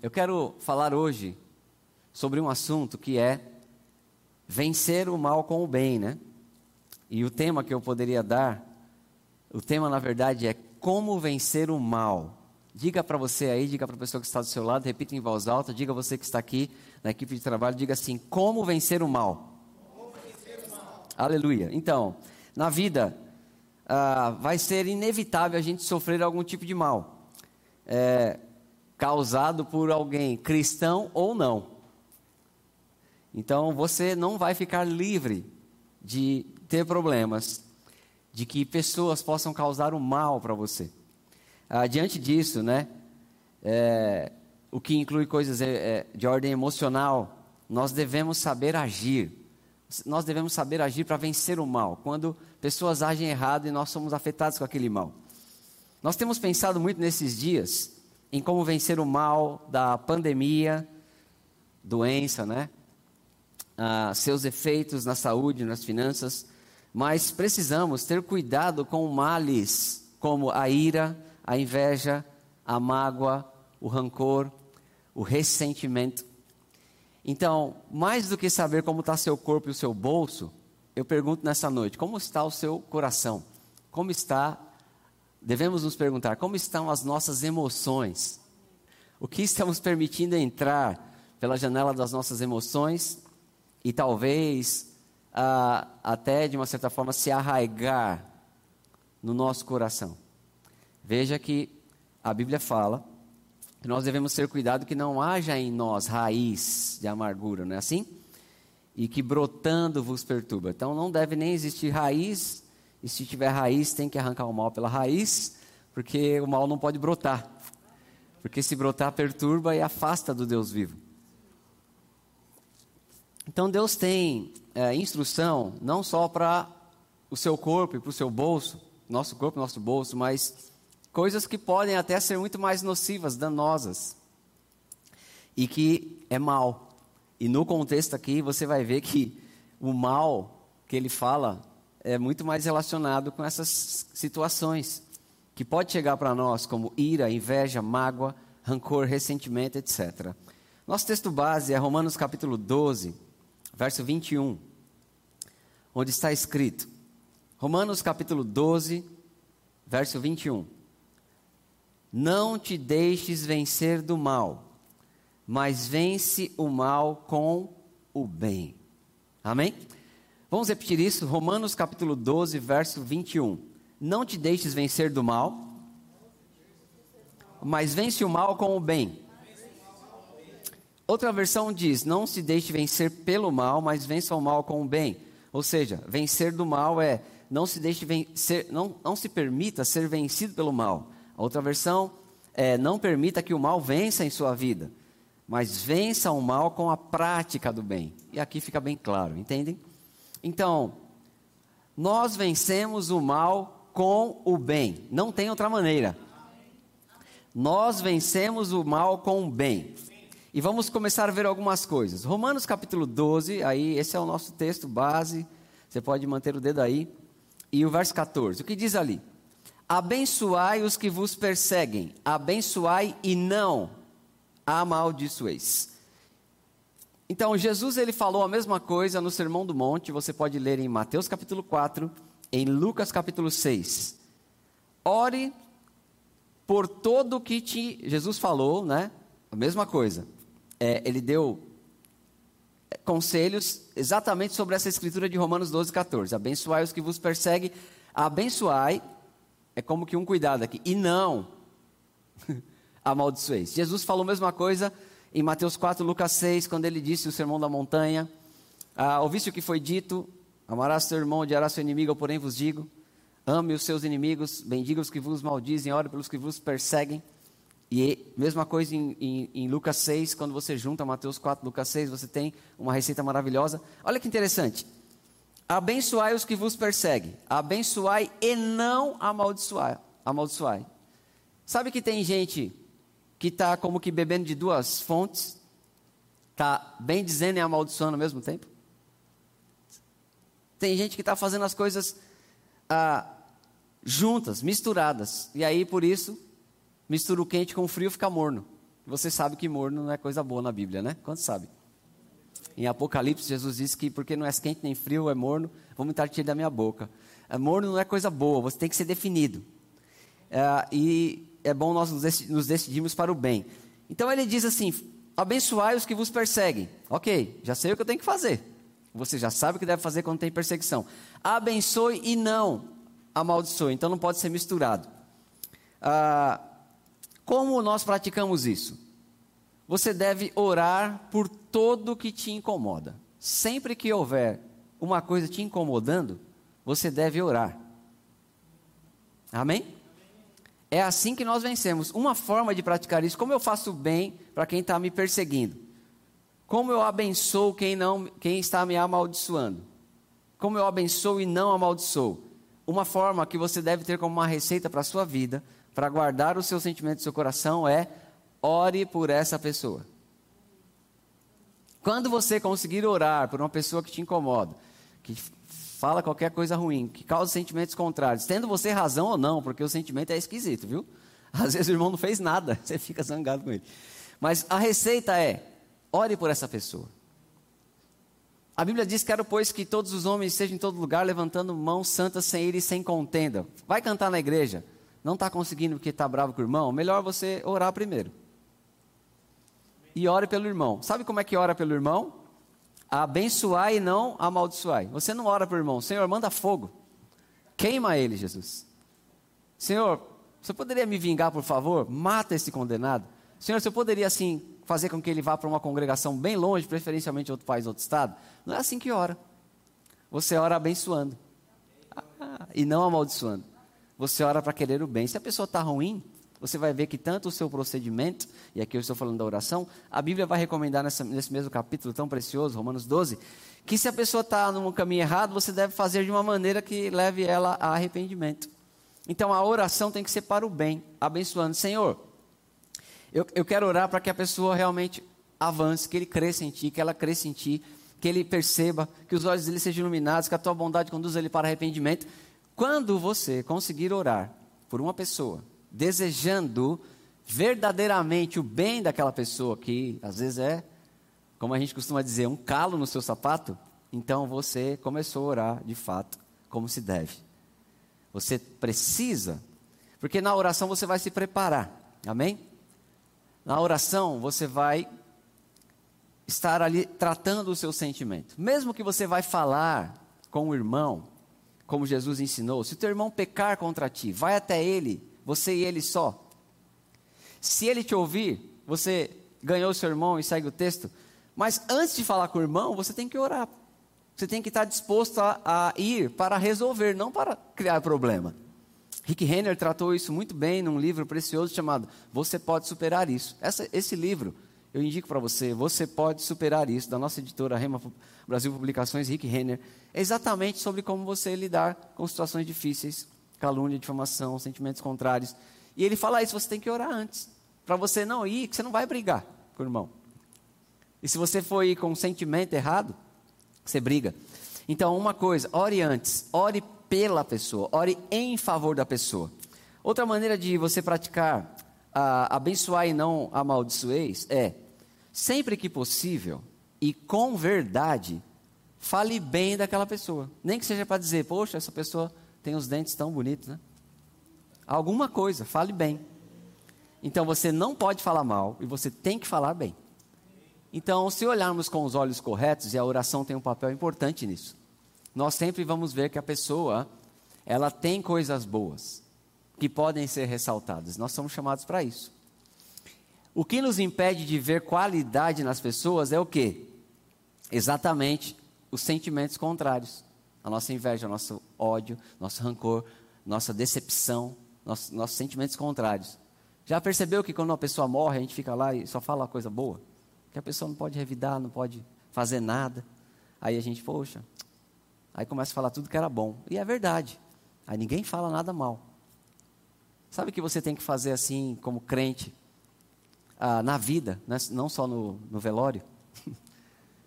Eu quero falar hoje sobre um assunto que é vencer o mal com o bem, né? E o tema que eu poderia dar, o tema na verdade é como vencer o mal. Diga para você aí, diga para a pessoa que está do seu lado, repita em voz alta, diga você que está aqui na equipe de trabalho, diga assim: como vencer o mal. Vencer o mal. Aleluia. Então, na vida, ah, vai ser inevitável a gente sofrer algum tipo de mal. É, causado por alguém cristão ou não. Então você não vai ficar livre de ter problemas, de que pessoas possam causar o mal para você. Ah, diante disso, né, é, o que inclui coisas é, é, de ordem emocional, nós devemos saber agir. Nós devemos saber agir para vencer o mal. Quando pessoas agem errado e nós somos afetados com aquele mal. Nós temos pensado muito nesses dias em como vencer o mal da pandemia, doença, né? Ah, seus efeitos na saúde, nas finanças, mas precisamos ter cuidado com males como a ira, a inveja, a mágoa, o rancor, o ressentimento. Então, mais do que saber como está seu corpo e o seu bolso, eu pergunto nessa noite: como está o seu coração? Como está devemos nos perguntar como estão as nossas emoções. O que estamos permitindo entrar pela janela das nossas emoções e talvez ah, até de uma certa forma se arraigar no nosso coração. Veja que a Bíblia fala que nós devemos ter cuidado que não haja em nós raiz de amargura, não é assim? E que brotando vos perturba. Então não deve nem existir raiz e se tiver raiz, tem que arrancar o mal pela raiz, porque o mal não pode brotar. Porque se brotar, perturba e afasta do Deus vivo. Então Deus tem é, instrução não só para o seu corpo e para o seu bolso, nosso corpo nosso bolso, mas coisas que podem até ser muito mais nocivas, danosas. E que é mal. E no contexto aqui você vai ver que o mal que ele fala é muito mais relacionado com essas situações que pode chegar para nós como ira, inveja, mágoa, rancor, ressentimento, etc. Nosso texto base é Romanos capítulo 12, verso 21, onde está escrito: Romanos capítulo 12, verso 21. Não te deixes vencer do mal, mas vence o mal com o bem. Amém? Vamos repetir isso? Romanos capítulo 12, verso 21. Não te deixes vencer do mal, mas vence o mal com o bem. Outra versão diz: Não se deixe vencer pelo mal, mas vença o mal com o bem. Ou seja, vencer do mal é não se deixe vencer, não, não se permita ser vencido pelo mal. A outra versão é não permita que o mal vença em sua vida, mas vença o mal com a prática do bem. E aqui fica bem claro, entendem? Então, nós vencemos o mal com o bem. Não tem outra maneira. Nós vencemos o mal com o bem. E vamos começar a ver algumas coisas. Romanos capítulo 12, aí esse é o nosso texto base. Você pode manter o dedo aí. E o verso 14. O que diz ali? Abençoai os que vos perseguem, abençoai e não amaldiçoeis. Então, Jesus ele falou a mesma coisa no Sermão do Monte, você pode ler em Mateus capítulo 4, em Lucas capítulo 6. Ore por todo o que te, Jesus falou, né? A mesma coisa. É, ele deu conselhos exatamente sobre essa escritura de Romanos 12, 14. Abençoai os que vos perseguem. Abençoai é como que um cuidado aqui. E não amaldiçoeis. Jesus falou a mesma coisa em Mateus 4, Lucas 6, quando ele disse o sermão da montanha: ah, Ouviste o que foi dito, amarás seu irmão, odiarás seu inimigo, eu porém vos digo: ame os seus inimigos, bendiga os que vos maldizem, ore pelos que vos perseguem. E mesma coisa em, em, em, Lucas 6, quando você junta Mateus 4, Lucas 6, você tem uma receita maravilhosa. Olha que interessante. Abençoai os que vos perseguem, abençoai e não amaldiçoai. amaldiçoai. Sabe que tem gente que está como que bebendo de duas fontes, está bem dizendo e amaldiçoando ao mesmo tempo. Tem gente que está fazendo as coisas ah, juntas, misturadas, e aí por isso mistura o quente com o frio fica morno. Você sabe que morno não é coisa boa na Bíblia, né? Quantos sabe? Em Apocalipse, Jesus disse que porque não é quente nem frio, é morno, vou vomitar te da minha boca. É, morno não é coisa boa, você tem que ser definido. É, e é bom nós nos decidirmos para o bem. Então ele diz assim: abençoai os que vos perseguem. Ok, já sei o que eu tenho que fazer. Você já sabe o que deve fazer quando tem perseguição. Abençoe e não amaldiçoe. Então não pode ser misturado. Ah, como nós praticamos isso? Você deve orar por todo o que te incomoda. Sempre que houver uma coisa te incomodando, você deve orar. Amém? É assim que nós vencemos. Uma forma de praticar isso, como eu faço bem para quem está me perseguindo? Como eu abençoo quem, não, quem está me amaldiçoando? Como eu abençoo e não amaldiçoo? Uma forma que você deve ter como uma receita para a sua vida, para guardar os seus sentimentos do seu coração, é ore por essa pessoa. Quando você conseguir orar por uma pessoa que te incomoda, que fala qualquer coisa ruim, que causa sentimentos contrários, tendo você razão ou não, porque o sentimento é esquisito, viu? Às vezes o irmão não fez nada, você fica zangado com ele. Mas a receita é: ore por essa pessoa. A Bíblia diz: Quero, pois, que todos os homens estejam em todo lugar levantando mãos santas sem ir e sem contenda. Vai cantar na igreja. Não está conseguindo porque está bravo com o irmão? Melhor você orar primeiro. E ore pelo irmão. Sabe como é que ora pelo irmão? Abençoar e não amaldiçoar. Você não ora para o irmão, Senhor, manda fogo, queima ele, Jesus. Senhor, você poderia me vingar, por favor? Mata esse condenado. Senhor, você poderia assim fazer com que ele vá para uma congregação bem longe, preferencialmente outro país, outro estado? Não é assim que ora. Você ora abençoando ah, e não amaldiçoando. Você ora para querer o bem. Se a pessoa está ruim, você vai ver que tanto o seu procedimento, e aqui eu estou falando da oração, a Bíblia vai recomendar nessa, nesse mesmo capítulo tão precioso, Romanos 12, que se a pessoa está num caminho errado, você deve fazer de uma maneira que leve ela a arrependimento. Então a oração tem que ser para o bem, abençoando. Senhor, eu, eu quero orar para que a pessoa realmente avance, que ele cresça em Ti, que ela cresça em Ti, que ele perceba, que os olhos dele sejam iluminados, que a Tua bondade conduza ele para arrependimento. Quando você conseguir orar por uma pessoa, desejando verdadeiramente o bem daquela pessoa, que às vezes é, como a gente costuma dizer, um calo no seu sapato, então você começou a orar de fato, como se deve. Você precisa, porque na oração você vai se preparar, amém? Na oração você vai estar ali tratando o seu sentimento. Mesmo que você vai falar com o irmão, como Jesus ensinou, se o teu irmão pecar contra ti, vai até ele você e ele só. Se ele te ouvir, você ganhou seu irmão e segue o texto. Mas antes de falar com o irmão, você tem que orar. Você tem que estar disposto a, a ir para resolver, não para criar problema. Rick Renner tratou isso muito bem num livro precioso chamado Você Pode Superar Isso. Essa, esse livro, eu indico para você, Você Pode Superar Isso, da nossa editora Rema Brasil Publicações, Rick Renner, é exatamente sobre como você lidar com situações difíceis calúnia, difamação, sentimentos contrários. E ele fala isso, você tem que orar antes. Para você não ir, que você não vai brigar com o irmão. E se você for ir com um sentimento errado, você briga. Então, uma coisa, ore antes, ore pela pessoa, ore em favor da pessoa. Outra maneira de você praticar a, abençoar e não amaldiçoeis é, sempre que possível e com verdade, fale bem daquela pessoa. Nem que seja para dizer, poxa, essa pessoa tem os dentes tão bonitos, né? Alguma coisa, fale bem. Então você não pode falar mal e você tem que falar bem. Então, se olharmos com os olhos corretos, e a oração tem um papel importante nisso, nós sempre vamos ver que a pessoa, ela tem coisas boas que podem ser ressaltadas. Nós somos chamados para isso. O que nos impede de ver qualidade nas pessoas é o quê? Exatamente os sentimentos contrários a nossa inveja, o nosso ódio, nosso rancor, nossa decepção, nossos, sentimentos contrários. Já percebeu que quando uma pessoa morre, a gente fica lá e só fala coisa boa? Que a pessoa não pode revidar, não pode fazer nada. Aí a gente, poxa, aí começa a falar tudo que era bom. E é verdade. Aí ninguém fala nada mal. Sabe o que você tem que fazer assim, como crente, ah, na vida, né? não só no, no velório?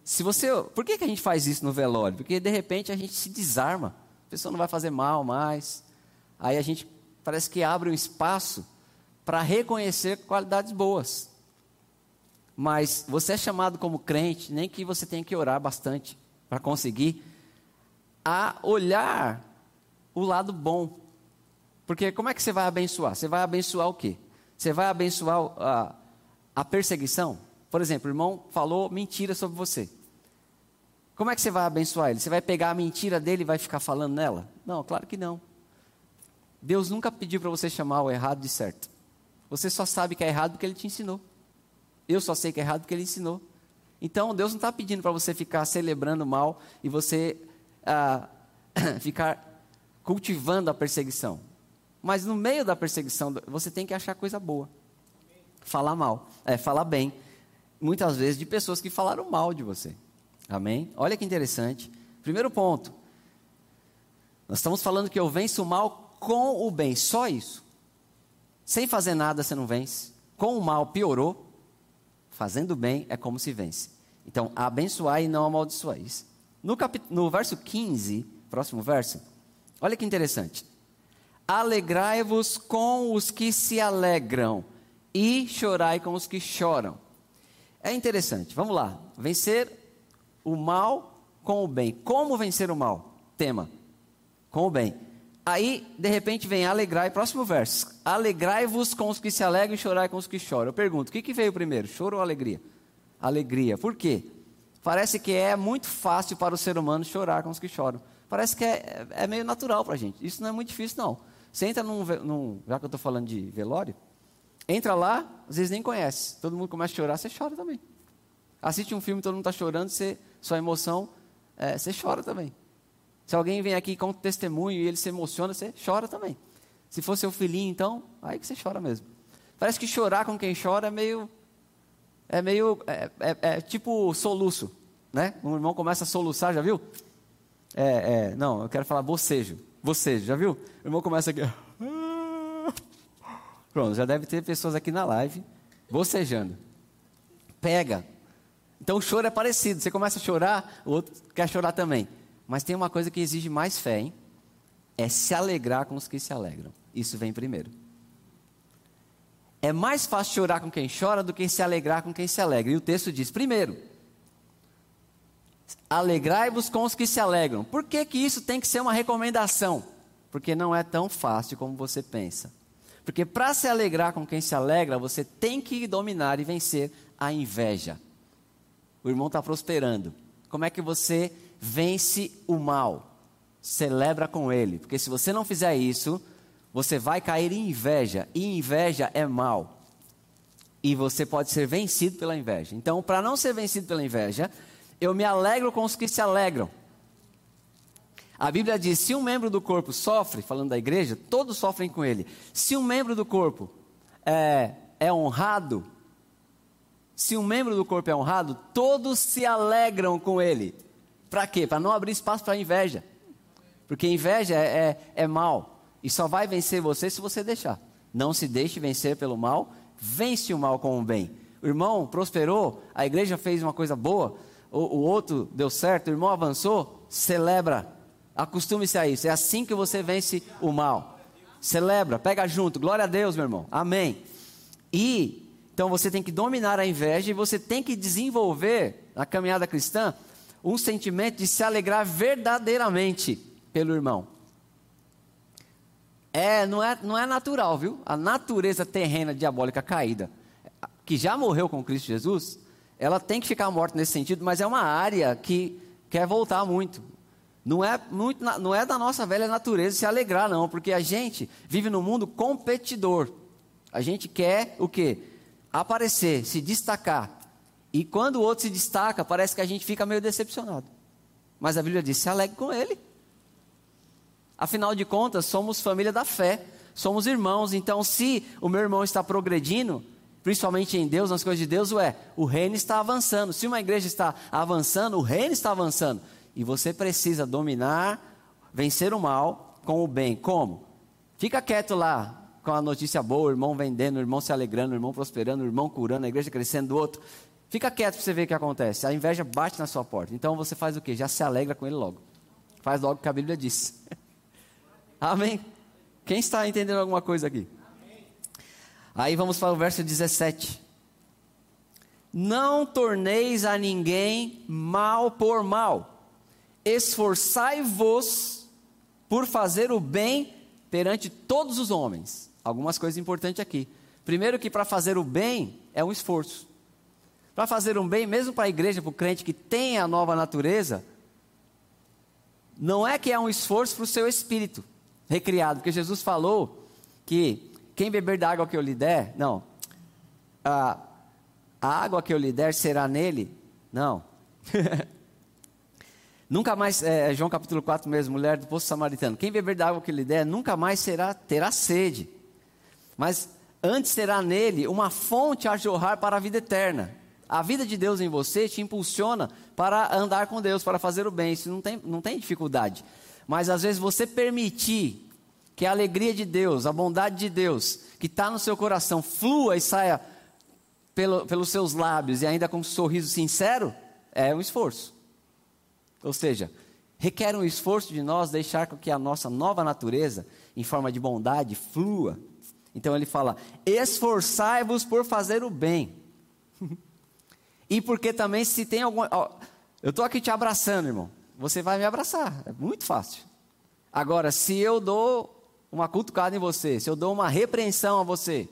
Se você, por que, que a gente faz isso no velório? Porque de repente a gente se desarma, a pessoa não vai fazer mal mais. Aí a gente parece que abre um espaço para reconhecer qualidades boas. Mas você é chamado como crente, nem que você tenha que orar bastante para conseguir, a olhar o lado bom. Porque como é que você vai abençoar? Você vai abençoar o quê? Você vai abençoar a, a perseguição? Por exemplo, o irmão falou mentira sobre você. Como é que você vai abençoar ele? Você vai pegar a mentira dele e vai ficar falando nela? Não, claro que não. Deus nunca pediu para você chamar o errado de certo. Você só sabe que é errado porque ele te ensinou. Eu só sei que é errado porque ele ensinou. Então, Deus não está pedindo para você ficar celebrando mal e você ah, ficar cultivando a perseguição. Mas no meio da perseguição, você tem que achar coisa boa. Falar mal, é, falar bem. Muitas vezes de pessoas que falaram mal de você. Amém? Olha que interessante. Primeiro ponto. Nós estamos falando que eu venço o mal com o bem, só isso. Sem fazer nada você não vence. Com o mal piorou. Fazendo bem é como se vence. Então, abençoar e não amaldiçoar. No, cap... no verso 15, próximo verso, olha que interessante. Alegrai-vos com os que se alegram e chorai com os que choram. É interessante, vamos lá. Vencer o mal com o bem. Como vencer o mal? Tema. Com o bem. Aí, de repente, vem alegrai, próximo verso. Alegrai-vos com os que se alegram e chorai com os que choram. Eu pergunto, o que, que veio primeiro, choro ou alegria? Alegria. Por quê? Parece que é muito fácil para o ser humano chorar com os que choram. Parece que é, é meio natural para a gente. Isso não é muito difícil, não. Você entra num, num já que eu estou falando de velório, entra lá, às vezes nem conhece. Todo mundo começa a chorar, você chora também. Assiste um filme, todo mundo está chorando, você, sua emoção, é, você chora também. Se alguém vem aqui com testemunho e ele se emociona, você chora também. Se for seu filhinho, então, aí que você chora mesmo. Parece que chorar com quem chora é meio. É meio. É, é, é tipo soluço. Né? Um irmão começa a soluçar, já viu? É, é, não, eu quero falar bocejo. Você, já viu? O irmão começa aqui. Pronto, já deve ter pessoas aqui na live bocejando. Pega. Então o choro é parecido. Você começa a chorar, o outro quer chorar também. Mas tem uma coisa que exige mais fé, hein? É se alegrar com os que se alegram. Isso vem primeiro. É mais fácil chorar com quem chora do que se alegrar com quem se alegra. E o texto diz: primeiro, Alegrai-vos com os que se alegram. Por que, que isso tem que ser uma recomendação? Porque não é tão fácil como você pensa. Porque para se alegrar com quem se alegra, você tem que dominar e vencer a inveja. O irmão está prosperando. Como é que você vence o mal? Celebra com ele. Porque se você não fizer isso, você vai cair em inveja. E inveja é mal. E você pode ser vencido pela inveja. Então, para não ser vencido pela inveja, eu me alegro com os que se alegram. A Bíblia diz: se um membro do corpo sofre, falando da igreja, todos sofrem com ele. Se um membro do corpo é, é honrado, se um membro do corpo é honrado, todos se alegram com ele. Para quê? Para não abrir espaço para inveja. Porque inveja é, é, é mal. E só vai vencer você se você deixar. Não se deixe vencer pelo mal, vence o mal com o bem. O irmão prosperou, a igreja fez uma coisa boa, o, o outro deu certo, o irmão avançou, celebra. Acostume-se a isso. É assim que você vence o mal. Celebra, pega junto. Glória a Deus, meu irmão. Amém. E então você tem que dominar a inveja e você tem que desenvolver na caminhada cristã um sentimento de se alegrar verdadeiramente pelo irmão. É, não é, não é natural, viu? A natureza terrena diabólica caída, que já morreu com Cristo Jesus, ela tem que ficar morta nesse sentido, mas é uma área que quer voltar muito. Não é, muito, não é da nossa velha natureza se alegrar, não, porque a gente vive num mundo competidor. A gente quer o quê? Aparecer, se destacar. E quando o outro se destaca, parece que a gente fica meio decepcionado. Mas a Bíblia diz: se alegre com ele. Afinal de contas, somos família da fé, somos irmãos. Então, se o meu irmão está progredindo, principalmente em Deus, nas coisas de Deus, é o reino está avançando. Se uma igreja está avançando, o reino está avançando. E você precisa dominar, vencer o mal com o bem. Como? Fica quieto lá com a notícia boa, o irmão vendendo, o irmão se alegrando, o irmão prosperando, o irmão curando, a igreja crescendo do outro. Fica quieto para você ver o que acontece. A inveja bate na sua porta. Então você faz o quê? Já se alegra com ele logo. Faz logo o que a Bíblia diz. Amém? Quem está entendendo alguma coisa aqui? Aí vamos para o verso 17. não torneis a ninguém mal por mal. Esforçai-vos por fazer o bem perante todos os homens. Algumas coisas importantes aqui. Primeiro que para fazer o bem é um esforço. Para fazer um bem, mesmo para a igreja, para o crente que tem a nova natureza, não é que é um esforço para o seu espírito recriado, porque Jesus falou que quem beber da água que eu lhe der, não, a, a água que eu lhe der será nele, não. nunca mais, é, João capítulo 4 mesmo, mulher do poço samaritano, quem beber da água que lhe der, nunca mais será, terá sede, mas antes terá nele uma fonte a jorrar para a vida eterna. A vida de Deus em você te impulsiona para andar com Deus, para fazer o bem. Isso não tem, não tem dificuldade. Mas às vezes você permitir que a alegria de Deus, a bondade de Deus, que está no seu coração, flua e saia pelo, pelos seus lábios e ainda com um sorriso sincero, é um esforço. Ou seja, requer um esforço de nós deixar com que a nossa nova natureza, em forma de bondade, flua. Então ele fala: esforçai-vos por fazer o bem. E porque também se tem alguma. Ó, eu estou aqui te abraçando, irmão. Você vai me abraçar. É muito fácil. Agora, se eu dou uma cutucada em você, se eu dou uma repreensão a você,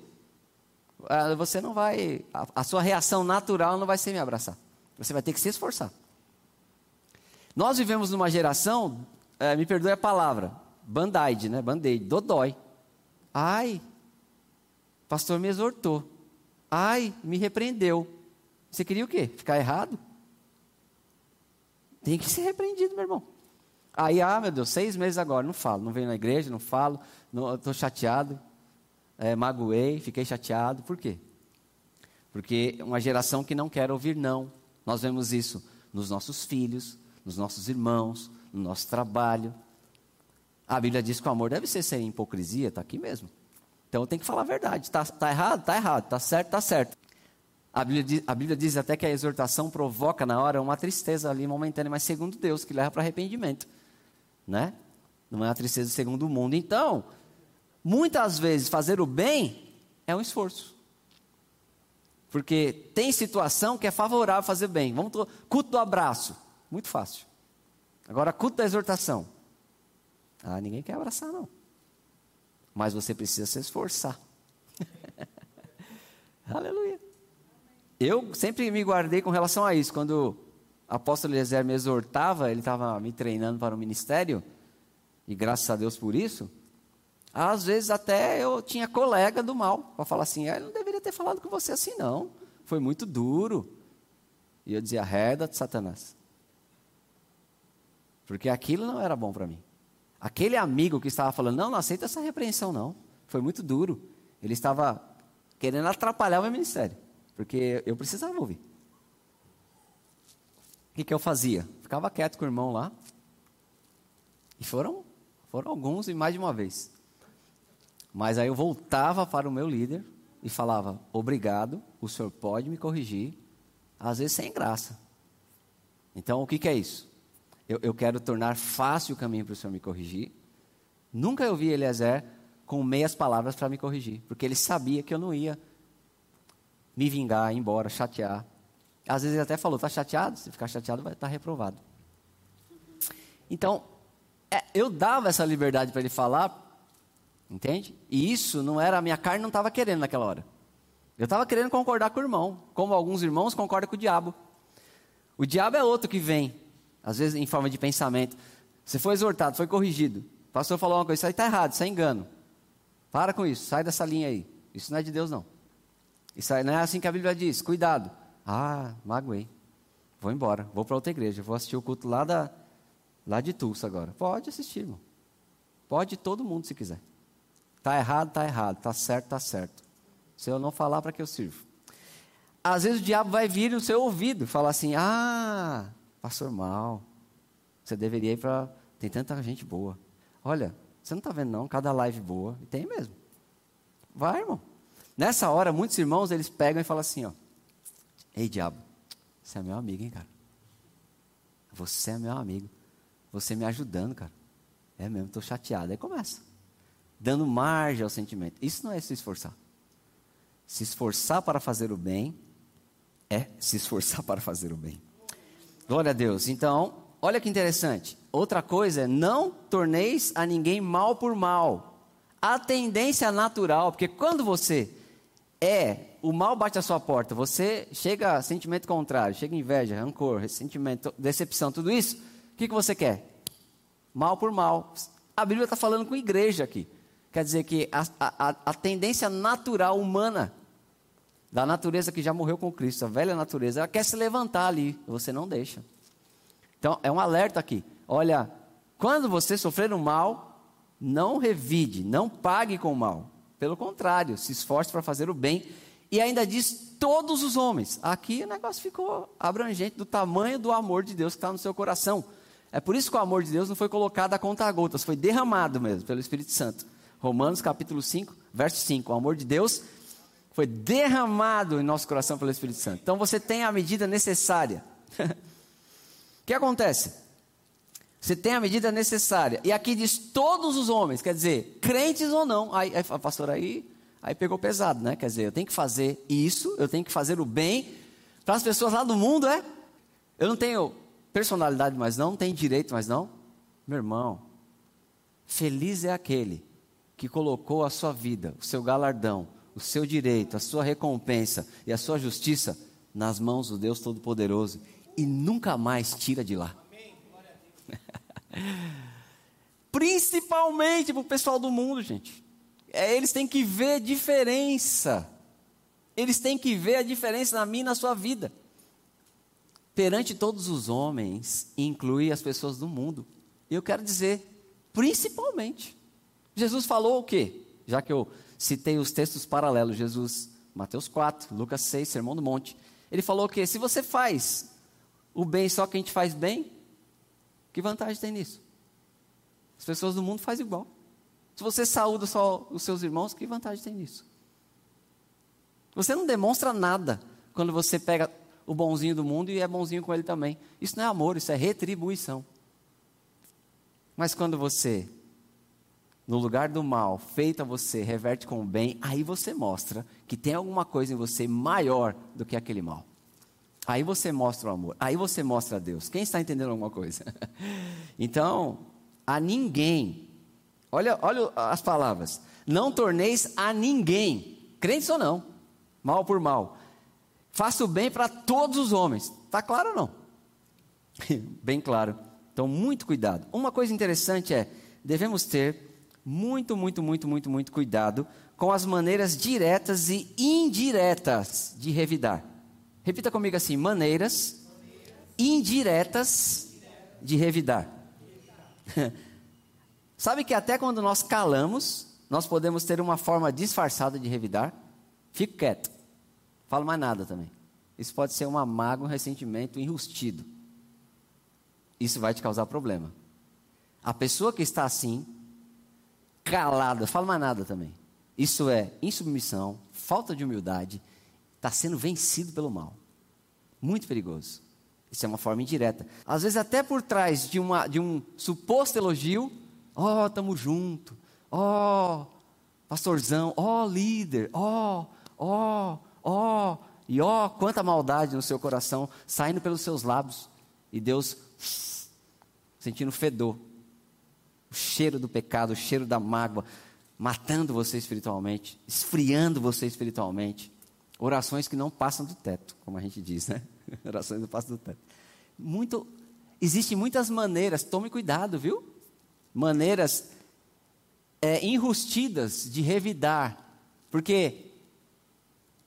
ah, você não vai. A, a sua reação natural não vai ser me abraçar. Você vai ter que se esforçar. Nós vivemos numa geração, é, me perdoe a palavra, band-aid, né? Band-aid, dodói. Ai, pastor me exortou. Ai, me repreendeu. Você queria o quê? Ficar errado? Tem que ser repreendido, meu irmão. Aí, ah, meu Deus, seis meses agora, não falo, não venho na igreja, não falo, estou chateado, é, magoei, fiquei chateado. Por quê? Porque uma geração que não quer ouvir não. Nós vemos isso nos nossos filhos, nos nossos irmãos, no nosso trabalho. A Bíblia diz que o amor deve ser sem hipocrisia, está aqui mesmo. Então tem que falar a verdade. Está tá errado? Está errado. Está certo? Está certo. A Bíblia, diz, a Bíblia diz até que a exortação provoca na hora uma tristeza ali momentânea, mas segundo Deus, que leva para arrependimento. Né? Não é uma tristeza segundo o mundo. Então, muitas vezes fazer o bem é um esforço. Porque tem situação que é favorável fazer bem. Vamos to... culto do abraço, muito fácil. Agora culto da exortação. Ah, ninguém quer abraçar não. Mas você precisa se esforçar. Aleluia. Eu sempre me guardei com relação a isso. Quando o apóstolo Eliezer me exortava, ele estava me treinando para o ministério, e graças a Deus por isso, às vezes até eu tinha colega do mal, para falar assim, ah, ele não deveria ter falado com você assim não, foi muito duro. E eu dizia, reda de Satanás. Porque aquilo não era bom para mim. Aquele amigo que estava falando, não, não aceita essa repreensão não, foi muito duro. Ele estava querendo atrapalhar o meu ministério porque eu precisava ouvir. O que, que eu fazia? Ficava quieto com o irmão lá. E foram, foram alguns e mais de uma vez. Mas aí eu voltava para o meu líder e falava: Obrigado, o senhor pode me corrigir, às vezes sem graça. Então o que, que é isso? Eu, eu quero tornar fácil o caminho para o senhor me corrigir. Nunca eu vi Eliezer com meias palavras para me corrigir, porque ele sabia que eu não ia me vingar, ir embora, chatear. Às vezes ele até falou, está chateado? Se ficar chateado, vai estar tá reprovado. Então, é, eu dava essa liberdade para ele falar, entende? E isso não era, a minha carne não estava querendo naquela hora. Eu estava querendo concordar com o irmão, como alguns irmãos concordam com o diabo. O diabo é outro que vem, às vezes em forma de pensamento. Você foi exortado, foi corrigido. O pastor falou uma coisa, isso aí está errado, isso é engano. Para com isso, sai dessa linha aí. Isso não é de Deus, não. Isso aí não é assim que a Bíblia diz. Cuidado. Ah, magoei. Vou embora. Vou para outra igreja. Vou assistir o culto lá, da, lá de Tulsa agora. Pode assistir, irmão. Pode todo mundo se quiser. Está errado, está errado. Está certo, está certo. Se eu não falar, para que eu sirvo? Às vezes o diabo vai vir no seu ouvido falar assim: Ah, pastor mal. Você deveria ir para. Tem tanta gente boa. Olha, você não está vendo, não? Cada live boa. E tem mesmo. Vai, irmão. Nessa hora, muitos irmãos, eles pegam e falam assim, ó. Ei, diabo, você é meu amigo, hein, cara? Você é meu amigo. Você me ajudando, cara. É mesmo, estou chateado. Aí começa. Dando margem ao sentimento. Isso não é se esforçar. Se esforçar para fazer o bem é se esforçar para fazer o bem. Glória a Deus. Então, olha que interessante. Outra coisa é não torneis a ninguém mal por mal. A tendência natural, porque quando você é, o mal bate à sua porta, você chega a sentimento contrário, chega inveja, rancor, ressentimento, decepção, tudo isso, o que, que você quer? Mal por mal. A Bíblia está falando com a igreja aqui. Quer dizer que a, a, a tendência natural humana da natureza que já morreu com Cristo, a velha natureza, ela quer se levantar ali, você não deixa. Então, é um alerta aqui. Olha, quando você sofrer um mal, não revide, não pague com o mal. Pelo contrário, se esforce para fazer o bem. E ainda diz todos os homens. Aqui o negócio ficou abrangente do tamanho do amor de Deus que está no seu coração. É por isso que o amor de Deus não foi colocado a conta gotas, foi derramado mesmo pelo Espírito Santo. Romanos capítulo 5, verso 5. O amor de Deus foi derramado em nosso coração pelo Espírito Santo. Então você tem a medida necessária. o que acontece? Você tem a medida necessária. E aqui diz todos os homens, quer dizer, crentes ou não. Aí, aí pastor, aí, aí pegou pesado, né? Quer dizer, eu tenho que fazer isso, eu tenho que fazer o bem para as pessoas lá do mundo, é? Eu não tenho personalidade mais não, não tenho direito mais não. Meu irmão, feliz é aquele que colocou a sua vida, o seu galardão, o seu direito, a sua recompensa e a sua justiça nas mãos do Deus Todo-Poderoso e nunca mais tira de lá. Principalmente para o pessoal do mundo, gente. É, eles têm que ver diferença. Eles têm que ver a diferença na minha e na sua vida. Perante todos os homens, inclui as pessoas do mundo. Eu quero dizer, principalmente. Jesus falou o quê? Já que eu citei os textos paralelos, Jesus, Mateus 4, Lucas 6, Sermão do Monte. Ele falou que se você faz o bem só quem te faz bem, que vantagem tem nisso? As pessoas do mundo fazem igual. Se você saúda só os seus irmãos, que vantagem tem nisso? Você não demonstra nada quando você pega o bonzinho do mundo e é bonzinho com ele também. Isso não é amor, isso é retribuição. Mas quando você no lugar do mal feito a você, reverte com o bem, aí você mostra que tem alguma coisa em você maior do que aquele mal. Aí você mostra o amor, aí você mostra a Deus. Quem está entendendo alguma coisa? então, a ninguém, olha, olha as palavras: não torneis a ninguém, crentes ou não, mal por mal. Faça o bem para todos os homens. Está claro ou não? bem claro. Então, muito cuidado. Uma coisa interessante é: devemos ter muito, muito, muito, muito, muito cuidado com as maneiras diretas e indiretas de revidar. Repita comigo assim: maneiras indiretas de revidar. Sabe que até quando nós calamos, nós podemos ter uma forma disfarçada de revidar? Fico quieto. Falo mais nada também. Isso pode ser uma mágoa, um ressentimento enrustido. Isso vai te causar problema. A pessoa que está assim, calada, fala mais nada também. Isso é insubmissão, falta de humildade, está sendo vencido pelo mal. Muito perigoso. Isso é uma forma indireta. Às vezes, até por trás de, uma, de um suposto elogio, ó, oh, estamos juntos, ó, oh, pastorzão, ó, oh, líder, ó, ó, ó, e ó, quanta maldade no seu coração saindo pelos seus lábios, e Deus sentindo fedor o cheiro do pecado, o cheiro da mágoa, matando você espiritualmente, esfriando você espiritualmente. Orações que não passam do teto, como a gente diz, né? Orações não passam do teto. Muito, existem muitas maneiras, tome cuidado, viu? Maneiras é, enrustidas de revidar, porque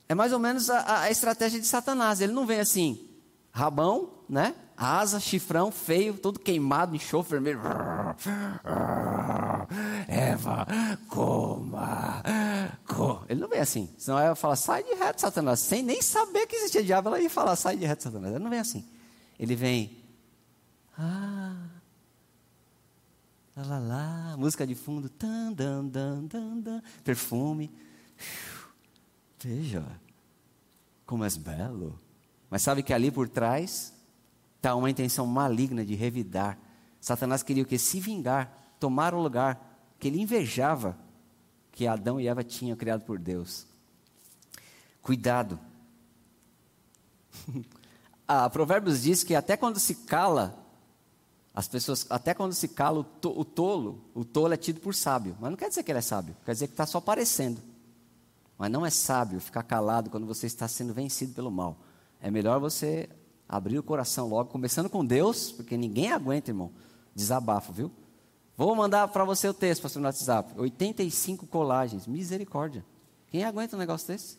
é mais ou menos a, a estratégia de Satanás. Ele não vem assim, rabão, né? asa, chifrão, feio, todo queimado, enxofre vermelho. Eva, coma, coma. Ele não vem assim. Senão ela fala, sai de reto, Satanás. Sem nem saber que existia diabo, ela ia falar, sai de reto, Satanás. Ele não vem assim. Ele vem, ah, lá, lá, lá, música de fundo, tan, dan, dan, dan, dan, perfume. Veja, como és belo. Mas sabe que ali por trás está uma intenção maligna de revidar. Satanás queria o que? Se vingar, tomar o lugar que ele invejava que Adão e Eva tinham criado por Deus. Cuidado. ah, Provérbios diz que até quando se cala, as pessoas, até quando se cala o, to, o tolo, o tolo é tido por sábio. Mas não quer dizer que ele é sábio, quer dizer que está só parecendo. Mas não é sábio ficar calado quando você está sendo vencido pelo mal. É melhor você abrir o coração logo, começando com Deus, porque ninguém aguenta, irmão. Desabafo, viu? Vou mandar para você o texto, pastor, no WhatsApp. 85 colagens, misericórdia. Quem aguenta um negócio desse?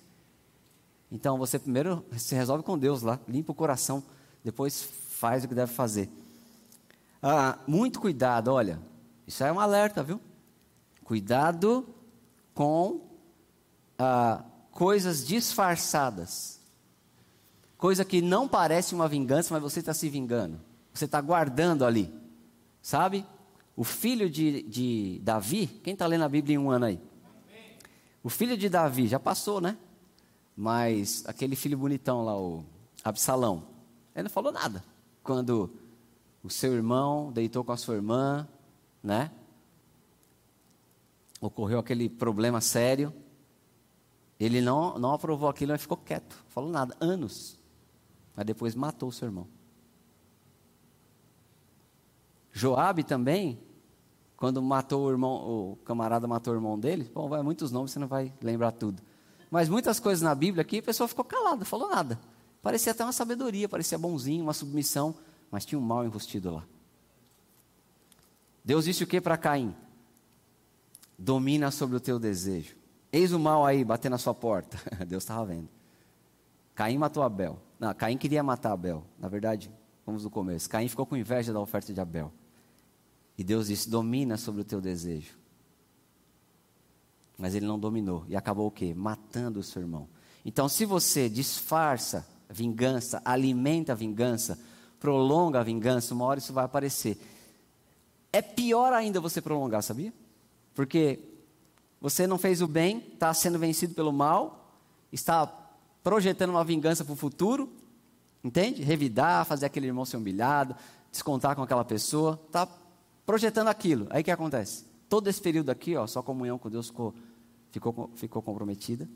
Então você primeiro se resolve com Deus lá, limpa o coração, depois faz o que deve fazer. Ah, muito cuidado, olha, isso é um alerta, viu? Cuidado com ah, coisas disfarçadas. Coisa que não parece uma vingança, mas você está se vingando. Você está guardando ali. Sabe? O filho de, de Davi, quem está lendo a Bíblia em um ano aí? O filho de Davi, já passou, né? Mas aquele filho bonitão lá, o Absalão, ele não falou nada. Quando o seu irmão deitou com a sua irmã, né? Ocorreu aquele problema sério. Ele não, não aprovou aquilo, mas ficou quieto, falou nada, anos. Mas depois matou seu irmão. Joabe também, quando matou o irmão, o camarada matou o irmão dele, bom, vai muitos nomes, você não vai lembrar tudo. Mas muitas coisas na Bíblia aqui, a pessoa ficou calada, falou nada. Parecia até uma sabedoria, parecia bonzinho, uma submissão, mas tinha um mal enrustido lá. Deus disse o que para Caim? Domina sobre o teu desejo. Eis o mal aí, bater na sua porta. Deus estava vendo. Caim matou Abel. Não, Caim queria matar Abel. Na verdade, vamos do começo. Caim ficou com inveja da oferta de Abel. E Deus disse: domina sobre o teu desejo. Mas ele não dominou. E acabou o quê? Matando o seu irmão. Então, se você disfarça vingança, alimenta a vingança, prolonga a vingança, uma hora isso vai aparecer. É pior ainda você prolongar, sabia? Porque você não fez o bem, está sendo vencido pelo mal, está projetando uma vingança para o futuro, entende? Revidar, fazer aquele irmão ser humilhado, descontar com aquela pessoa, está projetando aquilo. Aí o que acontece? todo esse período aqui, ó, sua comunhão com Deus ficou, ficou, ficou comprometida.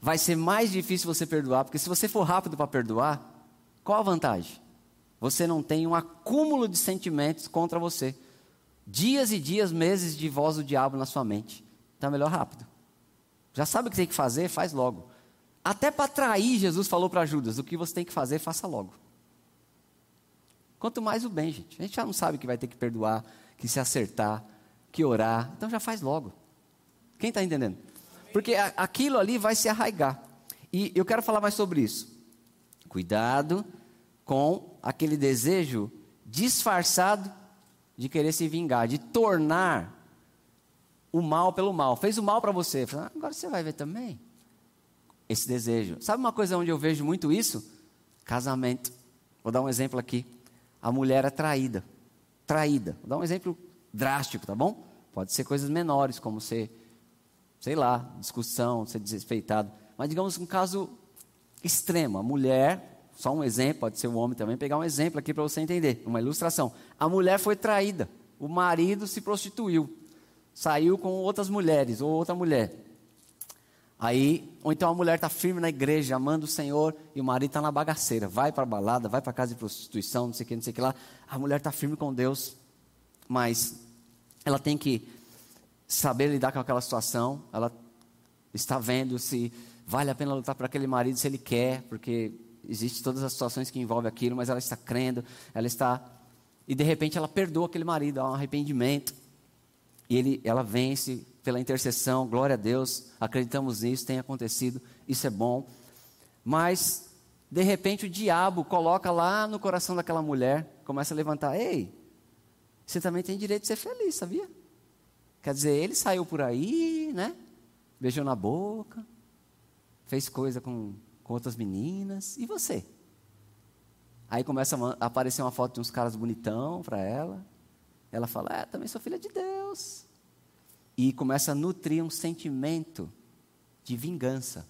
Vai ser mais difícil você perdoar, porque se você for rápido para perdoar, qual a vantagem? Você não tem um acúmulo de sentimentos contra você. Dias e dias, meses de voz do diabo na sua mente. Então é melhor rápido. Já sabe o que tem que fazer, faz logo. Até para trair, Jesus falou para Judas: o que você tem que fazer, faça logo. Quanto mais o bem, gente. A gente já não sabe que vai ter que perdoar, que se acertar, que orar. Então já faz logo. Quem está entendendo? Porque aquilo ali vai se arraigar. E eu quero falar mais sobre isso. Cuidado com aquele desejo disfarçado de querer se vingar, de tornar o mal pelo mal. Fez o mal para você. Ah, agora você vai ver também. Esse desejo. Sabe uma coisa onde eu vejo muito isso? Casamento. Vou dar um exemplo aqui. A mulher é traída traída. Vou dar um exemplo drástico, tá bom? Pode ser coisas menores, como ser, sei lá, discussão, ser desrespeitado. Mas digamos um caso extremo, a mulher, só um exemplo, pode ser o um homem também, pegar um exemplo aqui para você entender, uma ilustração. A mulher foi traída, o marido se prostituiu, saiu com outras mulheres ou outra mulher. Aí, ou então a mulher está firme na igreja, amando o Senhor, e o marido está na bagaceira, vai para a balada, vai para casa de prostituição, não sei o que, não sei o que lá. A mulher está firme com Deus, mas ela tem que saber lidar com aquela situação, ela está vendo se vale a pena lutar para aquele marido, se ele quer, porque existem todas as situações que envolvem aquilo, mas ela está crendo, ela está. E de repente ela perdoa aquele marido, há um arrependimento. E ele, ela vence, pela intercessão, glória a Deus, acreditamos nisso, tem acontecido, isso é bom. Mas, de repente, o diabo coloca lá no coração daquela mulher, começa a levantar: ei, você também tem direito de ser feliz, sabia? Quer dizer, ele saiu por aí, né? Beijou na boca, fez coisa com, com outras meninas, e você? Aí começa a aparecer uma foto de uns caras bonitão para ela. Ela fala: É, também sou filha de Deus e começa a nutrir um sentimento de vingança.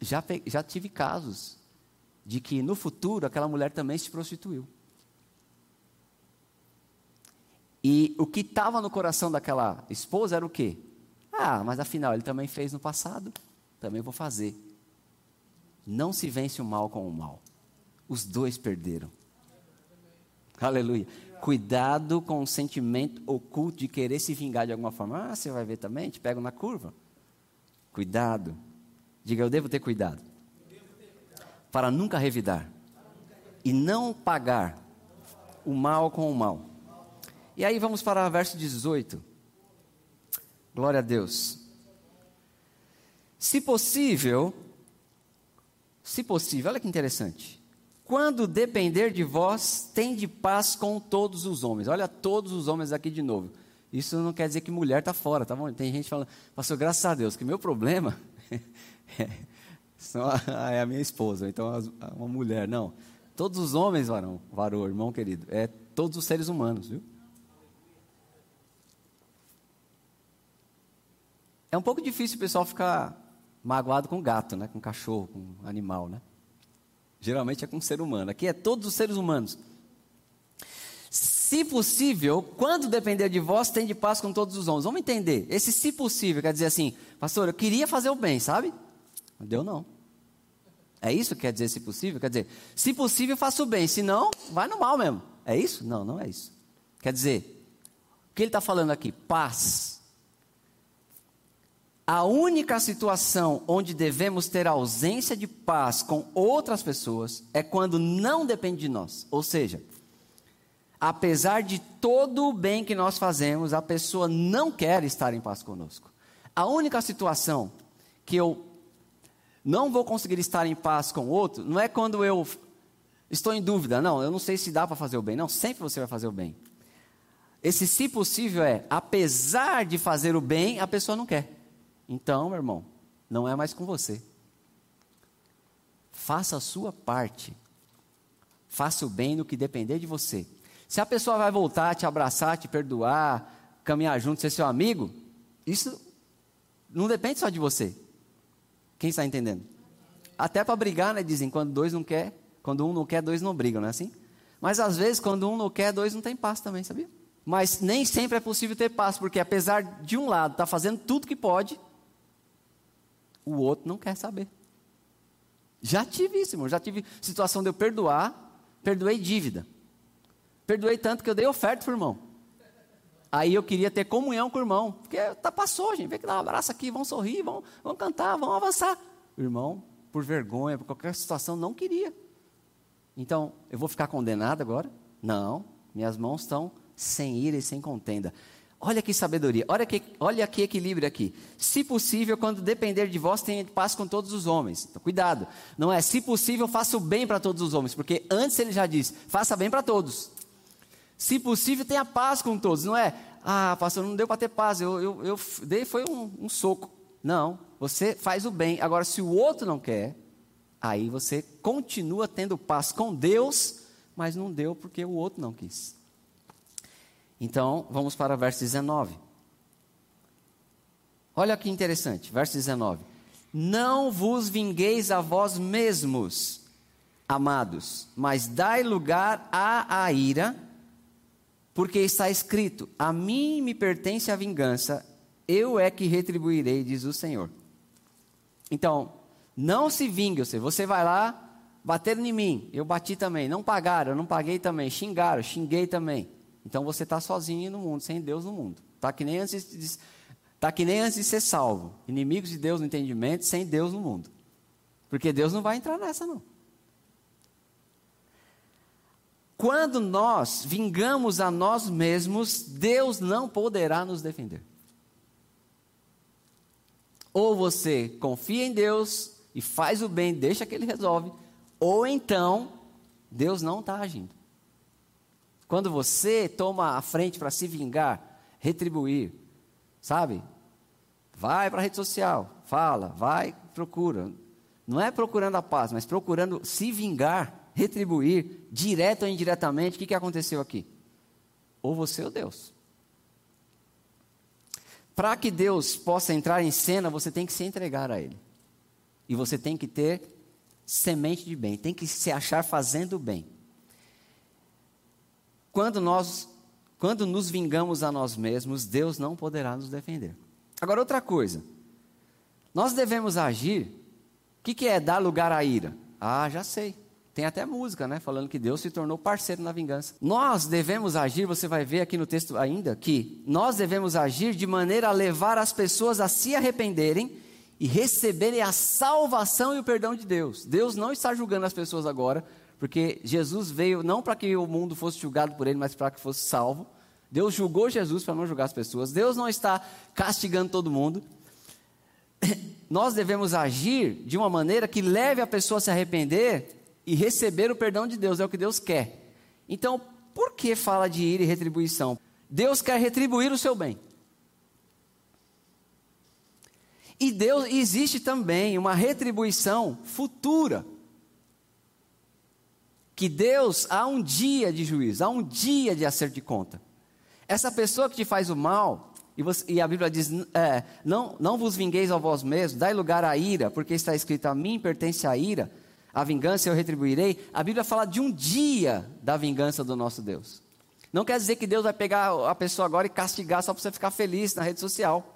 Já, já tive casos de que no futuro aquela mulher também se prostituiu. E o que estava no coração daquela esposa era o quê? Ah, mas afinal ele também fez no passado, também vou fazer. não se vence o mal com o mal. Os dois perderam. Aleluia. Cuidado com o sentimento oculto de querer se vingar de alguma forma. Ah, você vai ver também, te pego na curva. Cuidado. Diga, eu devo ter cuidado. Para nunca revidar. E não pagar o mal com o mal. E aí vamos para o verso 18. Glória a Deus. Se possível, se possível, olha que interessante. Quando depender de vós, tende paz com todos os homens. Olha todos os homens aqui de novo. Isso não quer dizer que mulher está fora, tá bom? Tem gente falando, pastor, graças a Deus, que meu problema é a minha esposa, então uma mulher. Não. Todos os homens, varão, varão, irmão querido, é todos os seres humanos, viu? É um pouco difícil o pessoal ficar magoado com gato, né? Com cachorro, com animal, né? Geralmente é com ser humano. Aqui é todos os seres humanos. Se possível, quando depender de vós, tem de paz com todos os homens. Vamos entender. Esse se possível quer dizer assim, pastor, eu queria fazer o bem, sabe? Não deu não. É isso que quer dizer se possível? Quer dizer, se possível, faça o bem, se não, vai no mal mesmo. É isso? Não, não é isso. Quer dizer, o que ele está falando aqui? Paz. A única situação onde devemos ter ausência de paz com outras pessoas é quando não depende de nós. Ou seja, apesar de todo o bem que nós fazemos, a pessoa não quer estar em paz conosco. A única situação que eu não vou conseguir estar em paz com outro não é quando eu estou em dúvida, não, eu não sei se dá para fazer o bem. Não, sempre você vai fazer o bem. Esse, se possível, é apesar de fazer o bem, a pessoa não quer. Então, meu irmão, não é mais com você. Faça a sua parte. Faça o bem no que depender de você. Se a pessoa vai voltar, te abraçar, te perdoar, caminhar junto, ser seu amigo, isso não depende só de você. Quem está entendendo? Até para brigar, né? Dizem, quando dois não quer, quando um não quer, dois não brigam, não é assim? Mas às vezes, quando um não quer, dois não tem paz também, sabia? Mas nem sempre é possível ter paz, porque apesar de um lado estar tá fazendo tudo que pode, o outro não quer saber. Já tive isso, irmão. Já tive situação de eu perdoar, perdoei dívida. Perdoei tanto que eu dei oferta para o irmão. Aí eu queria ter comunhão com o irmão. Porque tá, passou, gente. Vem que dá um abraço aqui, vão sorrir, vão, vão cantar, vão avançar. O irmão, por vergonha, por qualquer situação, não queria. Então, eu vou ficar condenado agora? Não. Minhas mãos estão sem ira e sem contenda. Olha que sabedoria, olha que, olha que equilíbrio aqui. Se possível, quando depender de vós, tenha paz com todos os homens. Então, cuidado, não é se possível, faça o bem para todos os homens, porque antes ele já diz, faça bem para todos. Se possível, tenha paz com todos, não é? Ah, pastor, não deu para ter paz, eu, eu, eu dei foi um, um soco. Não, você faz o bem. Agora, se o outro não quer, aí você continua tendo paz com Deus, mas não deu porque o outro não quis. Então, vamos para o verso 19. Olha que interessante, verso 19. Não vos vingueis a vós mesmos, amados, mas dai lugar à, ira, porque está escrito: A mim me pertence a vingança, eu é que retribuirei, diz o Senhor. Então, não se vingue, seja, você vai lá, bateram em mim, eu bati também, não pagaram, eu não paguei também, xingaram, xinguei também. Então você está sozinho no mundo, sem Deus no mundo. Está que, nem antes de, tá que nem antes de ser salvo. Inimigos de Deus no entendimento, sem Deus no mundo. Porque Deus não vai entrar nessa, não. Quando nós vingamos a nós mesmos, Deus não poderá nos defender. Ou você confia em Deus e faz o bem, deixa que Ele resolve, ou então Deus não está agindo. Quando você toma a frente para se vingar, retribuir, sabe? Vai para a rede social, fala, vai, procura. Não é procurando a paz, mas procurando se vingar, retribuir, direto ou indiretamente. O que, que aconteceu aqui? Ou você ou Deus. Para que Deus possa entrar em cena, você tem que se entregar a Ele. E você tem que ter semente de bem, tem que se achar fazendo bem quando nós quando nos vingamos a nós mesmos, Deus não poderá nos defender. Agora outra coisa. Nós devemos agir que, que é dar lugar à ira? Ah, já sei. Tem até música, né? Falando que Deus se tornou parceiro na vingança. Nós devemos agir, você vai ver aqui no texto ainda, que nós devemos agir de maneira a levar as pessoas a se arrependerem e receberem a salvação e o perdão de Deus. Deus não está julgando as pessoas agora, porque Jesus veio não para que o mundo fosse julgado por ele, mas para que fosse salvo. Deus julgou Jesus para não julgar as pessoas. Deus não está castigando todo mundo. Nós devemos agir de uma maneira que leve a pessoa a se arrepender e receber o perdão de Deus, é o que Deus quer. Então, por que fala de ira e retribuição? Deus quer retribuir o seu bem. E Deus existe também uma retribuição futura. Que Deus há um dia de juízo, há um dia de acerto de conta. Essa pessoa que te faz o mal, e, você, e a Bíblia diz: é, não, não vos vingueis a vós mesmos, dai lugar à ira, porque está escrito: a mim pertence a ira, a vingança eu retribuirei. A Bíblia fala de um dia da vingança do nosso Deus. Não quer dizer que Deus vai pegar a pessoa agora e castigar só para você ficar feliz na rede social.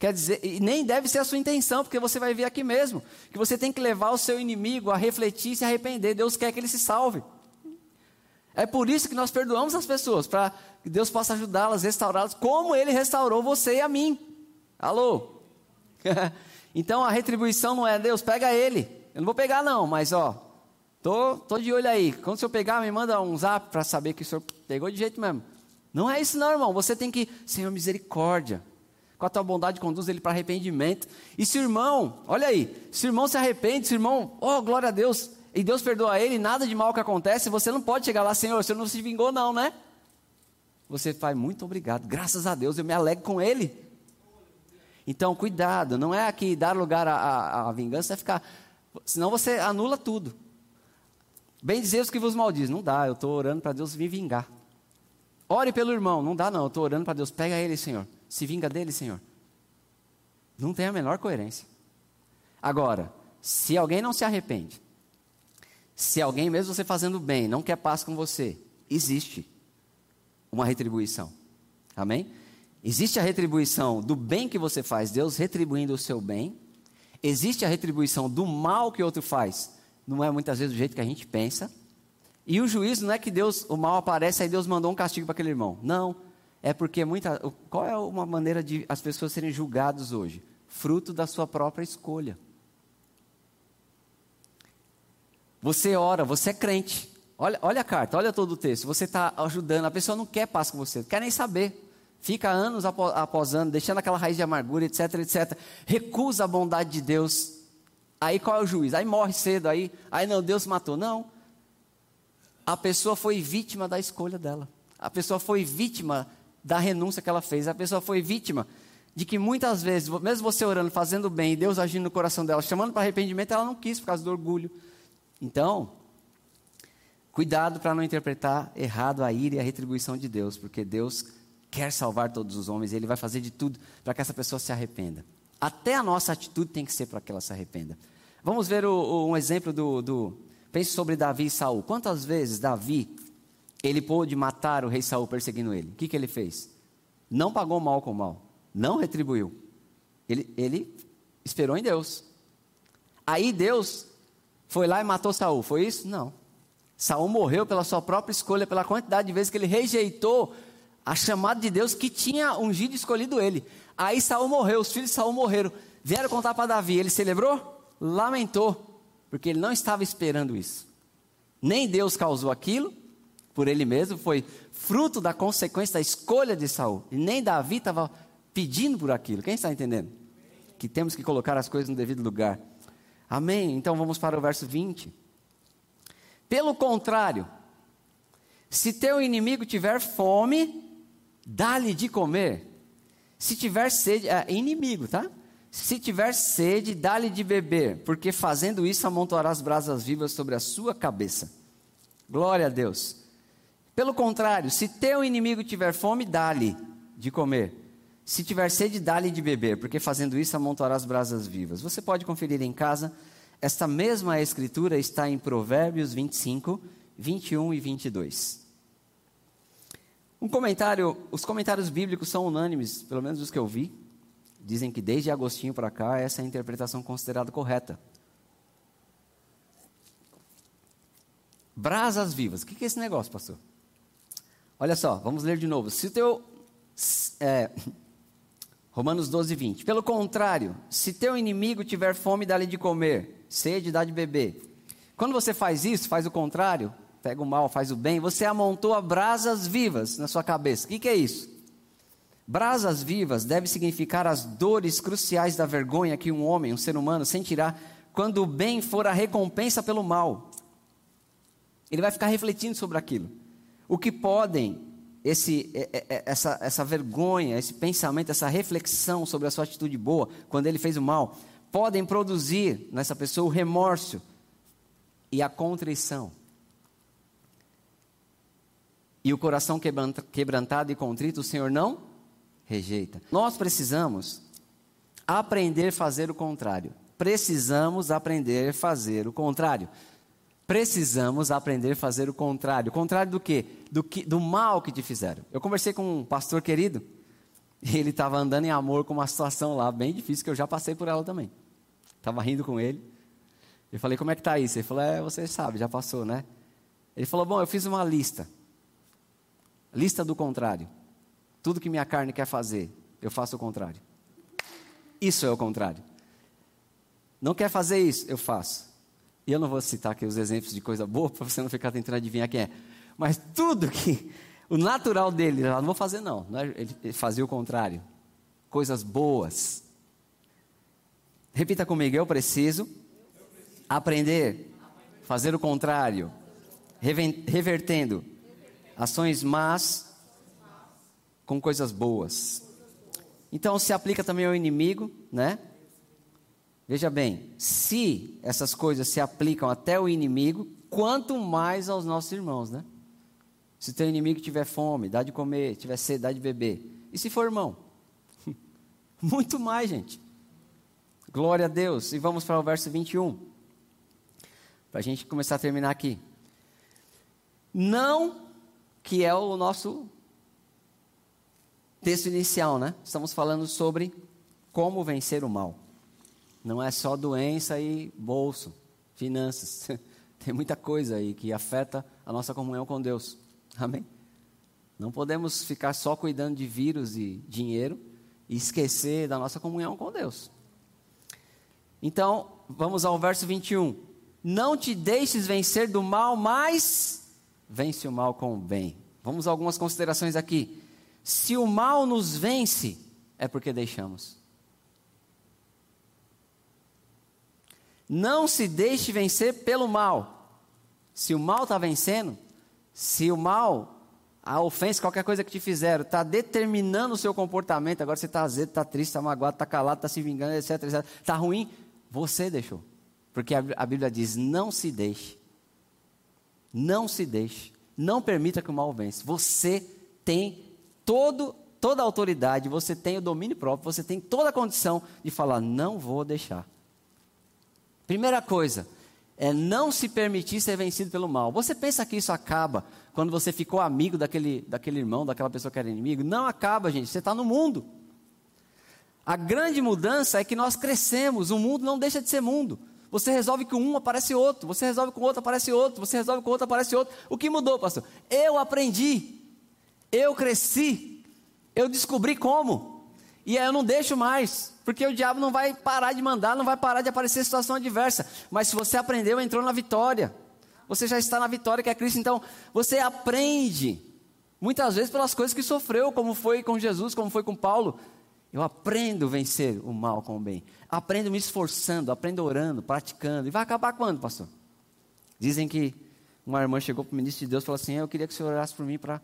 Quer dizer, e nem deve ser a sua intenção, porque você vai ver aqui mesmo, que você tem que levar o seu inimigo a refletir e se arrepender. Deus quer que ele se salve. É por isso que nós perdoamos as pessoas, para que Deus possa ajudá-las, restaurá-las, como Ele restaurou você e a mim. Alô? então a retribuição não é Deus, pega ele. Eu não vou pegar, não, mas ó, tô, tô de olho aí. Quando o senhor pegar, me manda um zap para saber que o senhor pegou de jeito mesmo. Não é isso, não, irmão. Você tem que, Senhor, misericórdia. Com a tua bondade, conduz ele para arrependimento. E se o irmão, olha aí, se o irmão se arrepende, se o irmão, oh, glória a Deus, e Deus perdoa ele, nada de mal que acontece, você não pode chegar lá, Senhor, você não se vingou, não, né? Você faz muito obrigado, graças a Deus, eu me alegro com ele. Então, cuidado, não é aqui dar lugar à, vingança, é ficar, senão você anula tudo. Bem dizer os que vos maldizem, não dá, eu estou orando para Deus me vingar. Ore pelo irmão, não dá não, eu estou orando para Deus, pega ele, Senhor, se vinga dele, Senhor. Não tem a menor coerência. Agora, se alguém não se arrepende, se alguém, mesmo você fazendo bem, não quer paz com você, existe uma retribuição. Amém? Existe a retribuição do bem que você faz, Deus retribuindo o seu bem. Existe a retribuição do mal que outro faz, não é muitas vezes do jeito que a gente pensa. E o juízo não é que Deus, o mal aparece, aí Deus mandou um castigo para aquele irmão. Não. É porque muita. Qual é uma maneira de as pessoas serem julgadas hoje? Fruto da sua própria escolha. Você ora, você é crente. Olha, olha a carta, olha todo o texto. Você está ajudando, a pessoa não quer paz com você, não quer nem saber. Fica anos após anos, deixando aquela raiz de amargura, etc, etc. Recusa a bondade de Deus. Aí qual é o juiz? Aí morre cedo, aí, aí não, Deus matou. Não. A pessoa foi vítima da escolha dela. A pessoa foi vítima da renúncia que ela fez. A pessoa foi vítima de que muitas vezes, mesmo você orando, fazendo bem, Deus agindo no coração dela, chamando para arrependimento, ela não quis por causa do orgulho. Então, cuidado para não interpretar errado a ira e a retribuição de Deus, porque Deus quer salvar todos os homens e Ele vai fazer de tudo para que essa pessoa se arrependa. Até a nossa atitude tem que ser para que ela se arrependa. Vamos ver o, o, um exemplo do, do. Pense sobre Davi e Saul. Quantas vezes Davi ele pôde matar o rei Saul perseguindo ele? O que, que ele fez? Não pagou mal com mal. Não retribuiu. Ele, ele esperou em Deus. Aí Deus foi lá e matou Saul. Foi isso? Não. Saul morreu pela sua própria escolha, pela quantidade de vezes que ele rejeitou a chamada de Deus que tinha ungido e escolhido ele. Aí Saul morreu, os filhos de Saul morreram. Vieram contar para Davi, ele celebrou? Lamentou, porque ele não estava esperando isso. Nem Deus causou aquilo por ele mesmo, foi fruto da consequência da escolha de Saul. E nem Davi estava pedindo por aquilo. Quem está entendendo? Que temos que colocar as coisas no devido lugar. Amém? Então vamos para o verso 20. Pelo contrário, se teu inimigo tiver fome, dá-lhe de comer. Se tiver sede, é inimigo, tá? Se tiver sede, dá-lhe de beber, porque fazendo isso amontoarás brasas vivas sobre a sua cabeça. Glória a Deus. Pelo contrário, se teu inimigo tiver fome, dá-lhe de comer. Se tiver sede, dá-lhe de beber, porque fazendo isso amontoarás brasas vivas. Você pode conferir em casa, esta mesma escritura está em Provérbios 25, 21 e 22. Um comentário, os comentários bíblicos são unânimes, pelo menos os que eu vi, dizem que desde Agostinho para cá essa é a interpretação considerada correta. Brasas vivas, o que é esse negócio, pastor? Olha só, vamos ler de novo. Se teu. É, Romanos 12, 20. Pelo contrário, se teu inimigo tiver fome, dá-lhe de comer, sede, dá de beber. Quando você faz isso, faz o contrário, pega o mal, faz o bem, você amontoa brasas vivas na sua cabeça. O que, que é isso? Brasas vivas deve significar as dores cruciais da vergonha que um homem, um ser humano, sentirá quando o bem for a recompensa pelo mal. Ele vai ficar refletindo sobre aquilo. O que podem esse, essa, essa vergonha, esse pensamento, essa reflexão sobre a sua atitude boa, quando ele fez o mal, podem produzir nessa pessoa o remorso e a contrição. E o coração quebrantado e contrito, o Senhor não rejeita. Nós precisamos aprender a fazer o contrário. Precisamos aprender a fazer o contrário. Precisamos aprender a fazer o contrário. O contrário do quê? Do, que, do mal que te fizeram. Eu conversei com um pastor querido, e ele estava andando em amor com uma situação lá bem difícil, que eu já passei por ela também. Estava rindo com ele. Eu falei, como é que está isso? Ele falou, é, você sabe, já passou, né? Ele falou, bom, eu fiz uma lista. Lista do contrário. Tudo que minha carne quer fazer, eu faço o contrário. Isso é o contrário. Não quer fazer isso, eu faço. E eu não vou citar aqui os exemplos de coisa boa para você não ficar tentando adivinhar quem é. Mas tudo que o natural dele, não vou fazer não. Ele fazia o contrário. Coisas boas. Repita comigo, eu preciso aprender, fazer o contrário, revertendo ações más com coisas boas. Então se aplica também ao inimigo, né? Veja bem, se essas coisas se aplicam até o inimigo, quanto mais aos nossos irmãos, né? Se teu inimigo tiver fome, dá de comer, tiver sede, dá de beber. E se for irmão? Muito mais, gente. Glória a Deus. E vamos para o verso 21. Para a gente começar a terminar aqui. Não que é o nosso texto inicial, né? Estamos falando sobre como vencer o mal. Não é só doença e bolso, finanças. Tem muita coisa aí que afeta a nossa comunhão com Deus. Amém? Não podemos ficar só cuidando de vírus e dinheiro e esquecer da nossa comunhão com Deus. Então, vamos ao verso 21. Não te deixes vencer do mal, mas vence o mal com o bem. Vamos a algumas considerações aqui. Se o mal nos vence, é porque deixamos. Não se deixe vencer pelo mal. Se o mal está vencendo, se o mal, a ofensa, qualquer coisa que te fizeram, está determinando o seu comportamento, agora você está azedo, está triste, está magoado, está calado, está se vingando, etc, etc. Está ruim, você deixou. Porque a, Bíblia diz: não se deixe. Não se deixe. Não permita que o mal vença. Você tem todo, toda a autoridade, você tem o domínio próprio, você tem toda a condição de falar: não vou deixar. Primeira coisa, é não se permitir ser vencido pelo mal. Você pensa que isso acaba quando você ficou amigo daquele, daquele irmão, daquela pessoa que era inimigo? Não acaba, gente. Você está no mundo. A grande mudança é que nós crescemos. O mundo não deixa de ser mundo. Você resolve com um, aparece outro. Você resolve com outro, aparece outro. Você resolve com outro, aparece outro. O que mudou, pastor? Eu aprendi. Eu cresci. Eu descobri como. E aí eu não deixo mais. Porque o diabo não vai parar de mandar, não vai parar de aparecer situação adversa. Mas se você aprendeu, entrou na vitória. Você já está na vitória que é Cristo. Então, você aprende. Muitas vezes pelas coisas que sofreu, como foi com Jesus, como foi com Paulo. Eu aprendo a vencer o mal com o bem. Aprendo me esforçando, aprendo orando, praticando. E vai acabar quando, pastor? Dizem que uma irmã chegou para o ministro de Deus e falou assim: Eu queria que o senhor orasse por mim para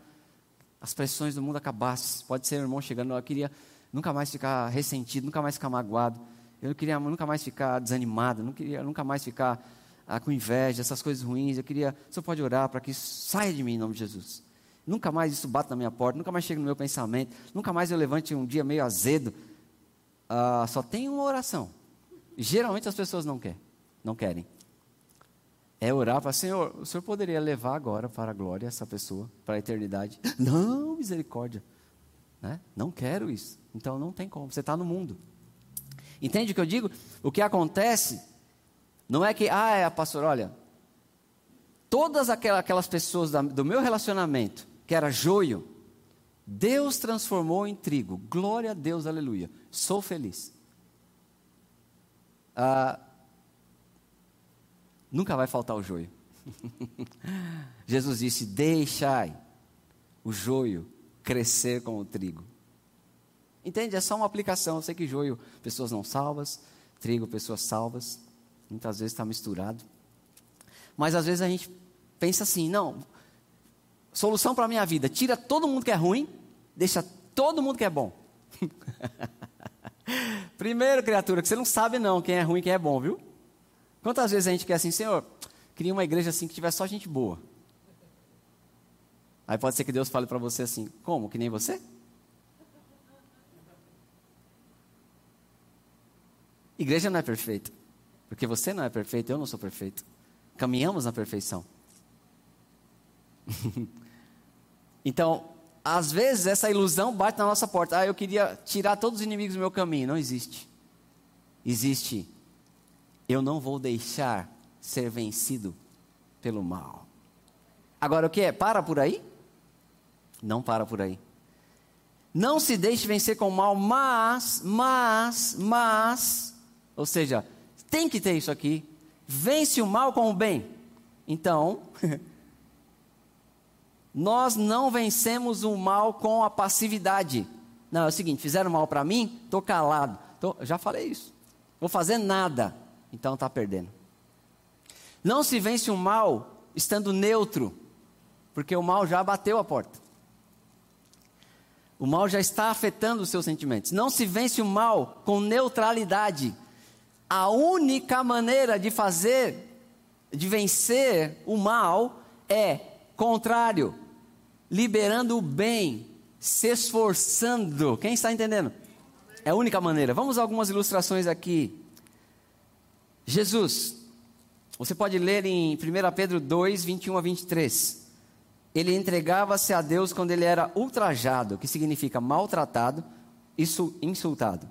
as pressões do mundo acabassem. Pode ser irmão chegando, eu queria nunca mais ficar ressentido, nunca mais ficar magoado. Eu não queria nunca mais ficar desanimado, não queria nunca mais ficar ah, com inveja, essas coisas ruins. Eu queria, você pode orar para que isso saia de mim em nome de Jesus. Nunca mais isso bata na minha porta, nunca mais chega no meu pensamento, nunca mais eu levante um dia meio azedo. Ah, só tem uma oração. Geralmente as pessoas não querem, não querem. É orar para Senhor, o Senhor poderia levar agora para a glória essa pessoa, para a eternidade? Não, misericórdia. Né? Não quero isso. Então não tem como, você está no mundo. Entende o que eu digo? O que acontece não é que, ah, é, pastor, olha, todas aquelas pessoas do meu relacionamento, que era joio, Deus transformou em trigo. Glória a Deus, aleluia. Sou feliz. Ah, nunca vai faltar o joio. Jesus disse: Deixai o joio crescer com o trigo. Entende? É só uma aplicação. Eu sei que joio, pessoas não salvas, trigo, pessoas salvas. Muitas vezes está misturado. Mas às vezes a gente pensa assim: não, solução para a minha vida: tira todo mundo que é ruim, deixa todo mundo que é bom. Primeiro, criatura, que você não sabe não quem é ruim e quem é bom, viu? Quantas vezes a gente quer assim, Senhor, queria uma igreja assim que tivesse só gente boa. Aí pode ser que Deus fale para você assim: como? Que nem você? Igreja não é perfeita. Porque você não é perfeito, eu não sou perfeito. Caminhamos na perfeição. então, às vezes essa ilusão bate na nossa porta. Ah, eu queria tirar todos os inimigos do meu caminho. Não existe. Existe. Eu não vou deixar ser vencido pelo mal. Agora o que é? Para por aí? Não para por aí. Não se deixe vencer com o mal, mas, mas, mas, ou seja, tem que ter isso aqui. Vence o mal com o bem. Então, nós não vencemos o mal com a passividade. Não, é o seguinte: fizeram mal para mim, estou calado. Tô, já falei isso. Vou fazer nada. Então está perdendo. Não se vence o mal estando neutro, porque o mal já bateu a porta. O mal já está afetando os seus sentimentos. Não se vence o mal com neutralidade. A única maneira de fazer, de vencer o mal é contrário, liberando o bem, se esforçando. Quem está entendendo? É a única maneira. Vamos a algumas ilustrações aqui. Jesus, você pode ler em 1 Pedro 2, 21 a 23 ele entregava-se a Deus quando ele era ultrajado, que significa maltratado, isso insultado.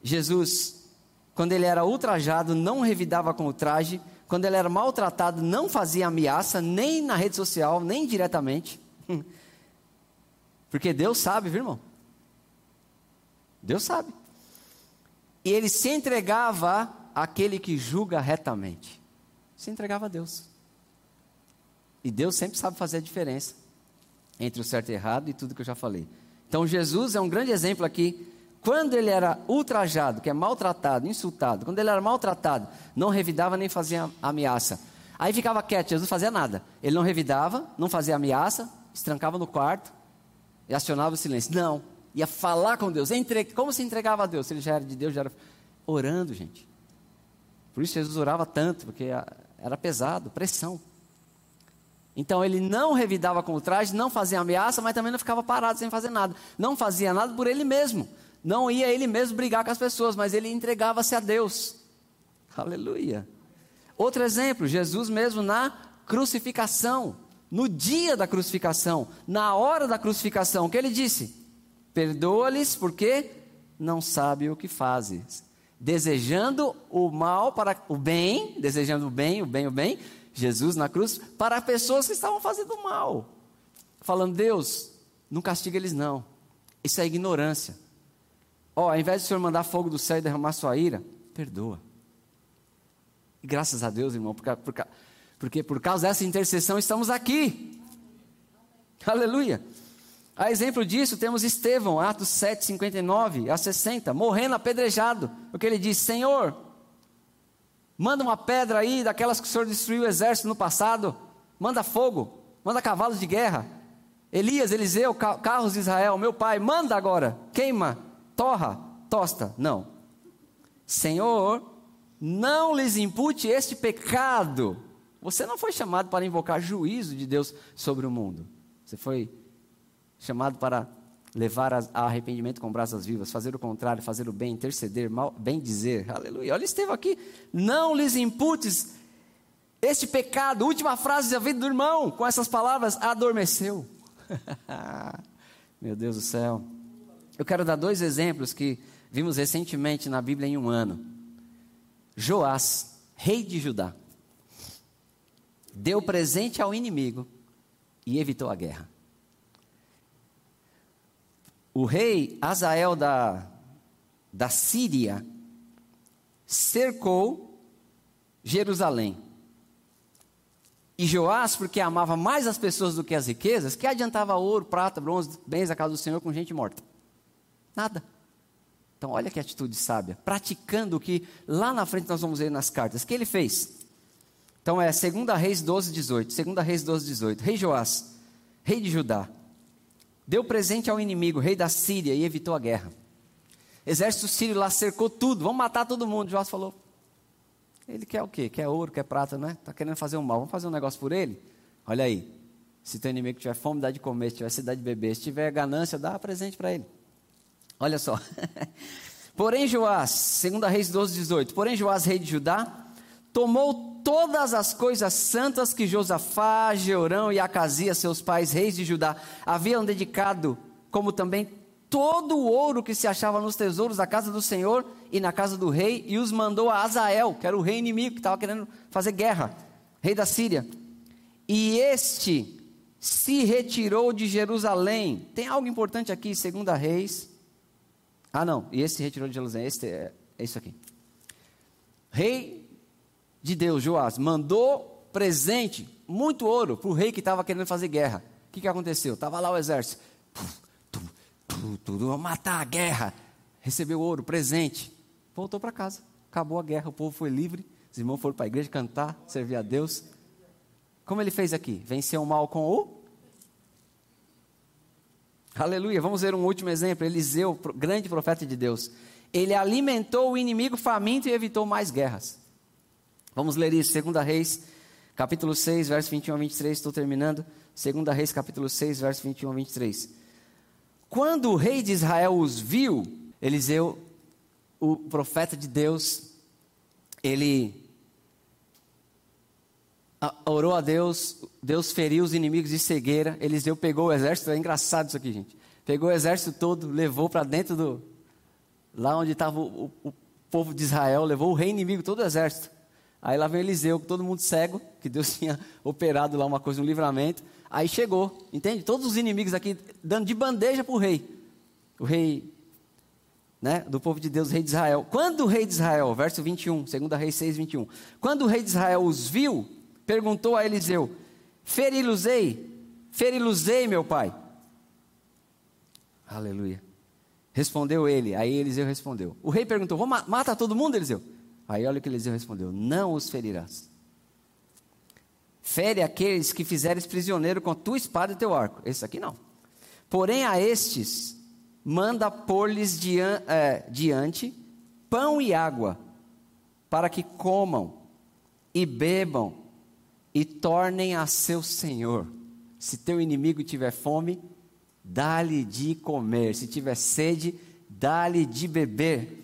Jesus, quando ele era ultrajado, não revidava com o traje, quando ele era maltratado, não fazia ameaça, nem na rede social, nem diretamente. Porque Deus sabe, viu, irmão? Deus sabe. E ele se entregava àquele que julga retamente. Se entregava a Deus. E Deus sempre sabe fazer a diferença entre o certo e o errado e tudo que eu já falei. Então Jesus é um grande exemplo aqui. Quando ele era ultrajado, que é maltratado, insultado, quando ele era maltratado, não revidava nem fazia ameaça. Aí ficava quieto, Jesus não fazia nada. Ele não revidava, não fazia ameaça, se trancava no quarto e acionava o silêncio. Não, ia falar com Deus. Entre... Como se entregava a Deus? Se ele já era de Deus, já era orando, gente. Por isso Jesus orava tanto, porque era pesado, pressão. Então ele não revidava com o traje, não fazia ameaça, mas também não ficava parado sem fazer nada. Não fazia nada por ele mesmo. Não ia ele mesmo brigar com as pessoas, mas ele entregava-se a Deus. Aleluia. Outro exemplo, Jesus mesmo na crucificação, no dia da crucificação, na hora da crucificação, o que ele disse? Perdoa-lhes porque não sabe o que fazem. Desejando o mal para o bem, desejando o bem, o bem, o bem, Jesus na cruz para pessoas que estavam fazendo mal. Falando, Deus, não castiga eles não. Isso é ignorância. Ó, oh, ao invés de o Senhor mandar fogo do céu e derramar sua ira, perdoa. E graças a Deus, irmão, porque, porque, porque por causa dessa intercessão estamos aqui. Aleluia. A exemplo disso, temos Estevão, Atos 7, 59 a 60, morrendo apedrejado. O que ele diz: Senhor, Manda uma pedra aí, daquelas que o Senhor destruiu o exército no passado. Manda fogo, manda cavalos de guerra. Elias, Eliseu, carros de Israel, meu pai, manda agora, queima, torra, tosta. Não. Senhor, não lhes impute este pecado. Você não foi chamado para invocar juízo de Deus sobre o mundo. Você foi chamado para levar a, arrependimento com brasas vivas, fazer o contrário, fazer o bem, interceder, mal, bem dizer, aleluia. Olha, esteve aqui, não lhes imputes este pecado, última frase da vida do irmão, com essas palavras, adormeceu. Meu Deus do céu. Eu quero dar dois exemplos que vimos recentemente na Bíblia em um ano. Joás, rei de Judá. deu presente ao inimigo e evitou a guerra. O rei Azael da, da Síria cercou Jerusalém. E Joás, porque amava mais as pessoas do que as riquezas, que adiantava ouro, prata, bronze, bens à casa do Senhor com gente morta? Nada. Então, olha que atitude sábia, praticando o que lá na frente nós vamos ver nas cartas. O que ele fez? Então é 2 Reis 12, 18. 2 Reis 12, 18. Rei Joás, rei de Judá, deu presente ao inimigo, rei da Síria, e evitou a guerra. Exército sírio lá cercou tudo, vamos matar todo mundo. Joás falou: ele quer o quê? Quer ouro, quer prata, né? Está querendo fazer um mal, vamos fazer um negócio por ele? Olha aí, se teu inimigo tiver fome, dá de comer, se tiver sede, de beber, se tiver ganância, dá presente para ele. Olha só. Porém, Joás, 2 Reis 12, 18. Porém, Joás, rei de Judá, tomou todas as coisas santas que Josafá, Jeorão e Acasias, seus pais, reis de Judá, haviam dedicado, como também todo o ouro que se achava nos tesouros da casa do Senhor e na casa do rei, e os mandou a Azael, que era o rei inimigo, que estava querendo fazer guerra, rei da Síria. E este se retirou de Jerusalém. Tem algo importante aqui, segunda Reis ah, não, e esse retirou de Jerusalém, esse é, é isso aqui. Rei de Deus, Joás, mandou presente, muito ouro, para o rei que estava querendo fazer guerra. O que, que aconteceu? Estava lá o exército. Tudo, matar a guerra. Recebeu ouro, presente. Voltou para casa. Acabou a guerra, o povo foi livre. Os irmãos foram para a igreja cantar, servir a Deus. Como ele fez aqui? Venceu o mal com o Aleluia. Vamos ver um último exemplo. Eliseu, grande profeta de Deus. Ele alimentou o inimigo faminto e evitou mais guerras. Vamos ler isso. 2 Reis, capítulo 6, verso 21 a 23. Estou terminando. 2 Reis, capítulo 6, verso 21 a 23. Quando o rei de Israel os viu, Eliseu, o profeta de Deus, ele orou a Deus, Deus feriu os inimigos de cegueira. Eliseu pegou o exército, é engraçado isso aqui, gente. Pegou o exército todo, levou para dentro do. Lá onde estava o, o, o, povo de Israel, levou o rei inimigo, todo o exército. Aí lá vem Eliseu, todo mundo cego, que Deus tinha operado lá uma coisa, um livramento. Aí chegou, entende? Todos os inimigos aqui dando de bandeja para o rei. O rei né, do povo de Deus, rei de Israel. Quando o rei de Israel, verso 21, 2 Reis 6, 21. Quando o rei de Israel os viu, perguntou a Eliseu: Feriluzei, feriluzei, meu pai. Aleluia. Respondeu ele, aí Eliseu respondeu. O rei perguntou: Vamos mata todo mundo, Eliseu? Aí olha o que Eliseu respondeu: Não os ferirás. Fere aqueles que fizeres prisioneiro com tua espada e teu arco. Esse aqui não. Porém a estes manda pôr-lhes é, diante pão e água, para que comam e bebam e tornem a seu senhor. Se teu inimigo tiver fome, dá-lhe de comer. Se tiver sede, dá-lhe de beber.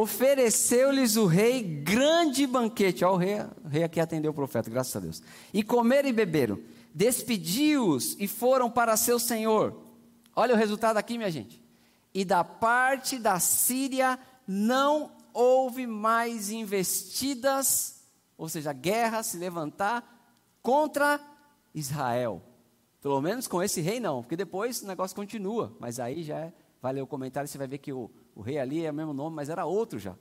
Ofereceu-lhes o rei grande banquete. Olha o rei, o rei aqui atendeu o profeta, graças a Deus. E comeram e beberam. Despediu-os e foram para seu senhor. Olha o resultado aqui, minha gente. E da parte da Síria não houve mais investidas ou seja, guerra se levantar contra Israel. Pelo menos com esse rei não, porque depois o negócio continua, mas aí já é, vai ler o comentário, você vai ver que o, o rei ali é o mesmo nome, mas era outro já.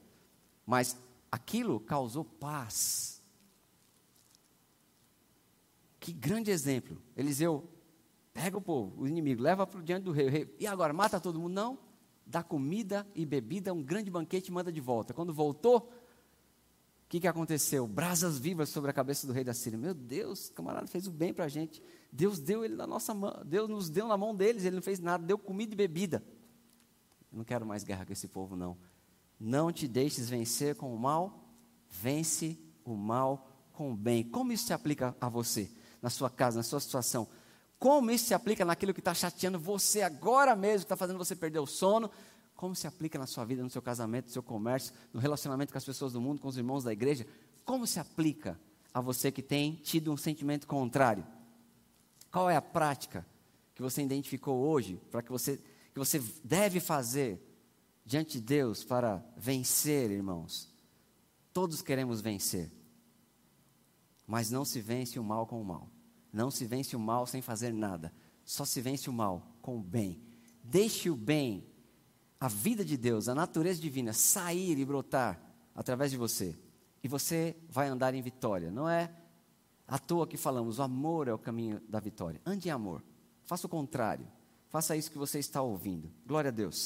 Mas aquilo causou paz. Que grande exemplo. Eliseu pega o povo, o inimigo, leva para diante do rei, rei. E agora, mata todo mundo? Não. Dá comida e bebida, um grande banquete e manda de volta. Quando voltou, o que, que aconteceu? Brasas vivas sobre a cabeça do rei da Síria. Meu Deus, camarada fez o bem para a gente. Deus deu ele na nossa mão, Deus nos deu na mão deles, ele não fez nada, deu comida e bebida. Não quero mais guerra com esse povo, não. Não te deixes vencer com o mal, vence o mal com o bem. Como isso se aplica a você, na sua casa, na sua situação? Como isso se aplica naquilo que está chateando você agora mesmo, que está fazendo você perder o sono, como se aplica na sua vida, no seu casamento, no seu comércio, no relacionamento com as pessoas do mundo, com os irmãos da igreja? Como se aplica a você que tem tido um sentimento contrário? Qual é a prática que você identificou hoje para que você que você deve fazer diante de Deus para vencer, irmãos? Todos queremos vencer. Mas não se vence o mal com o mal. Não se vence o mal sem fazer nada. Só se vence o mal com o bem. Deixe o bem, a vida de Deus, a natureza divina sair e brotar através de você. E você vai andar em vitória. Não é à toa que falamos, o amor é o caminho da vitória. Ande em amor. Faça o contrário. Faça isso que você está ouvindo. Glória a Deus.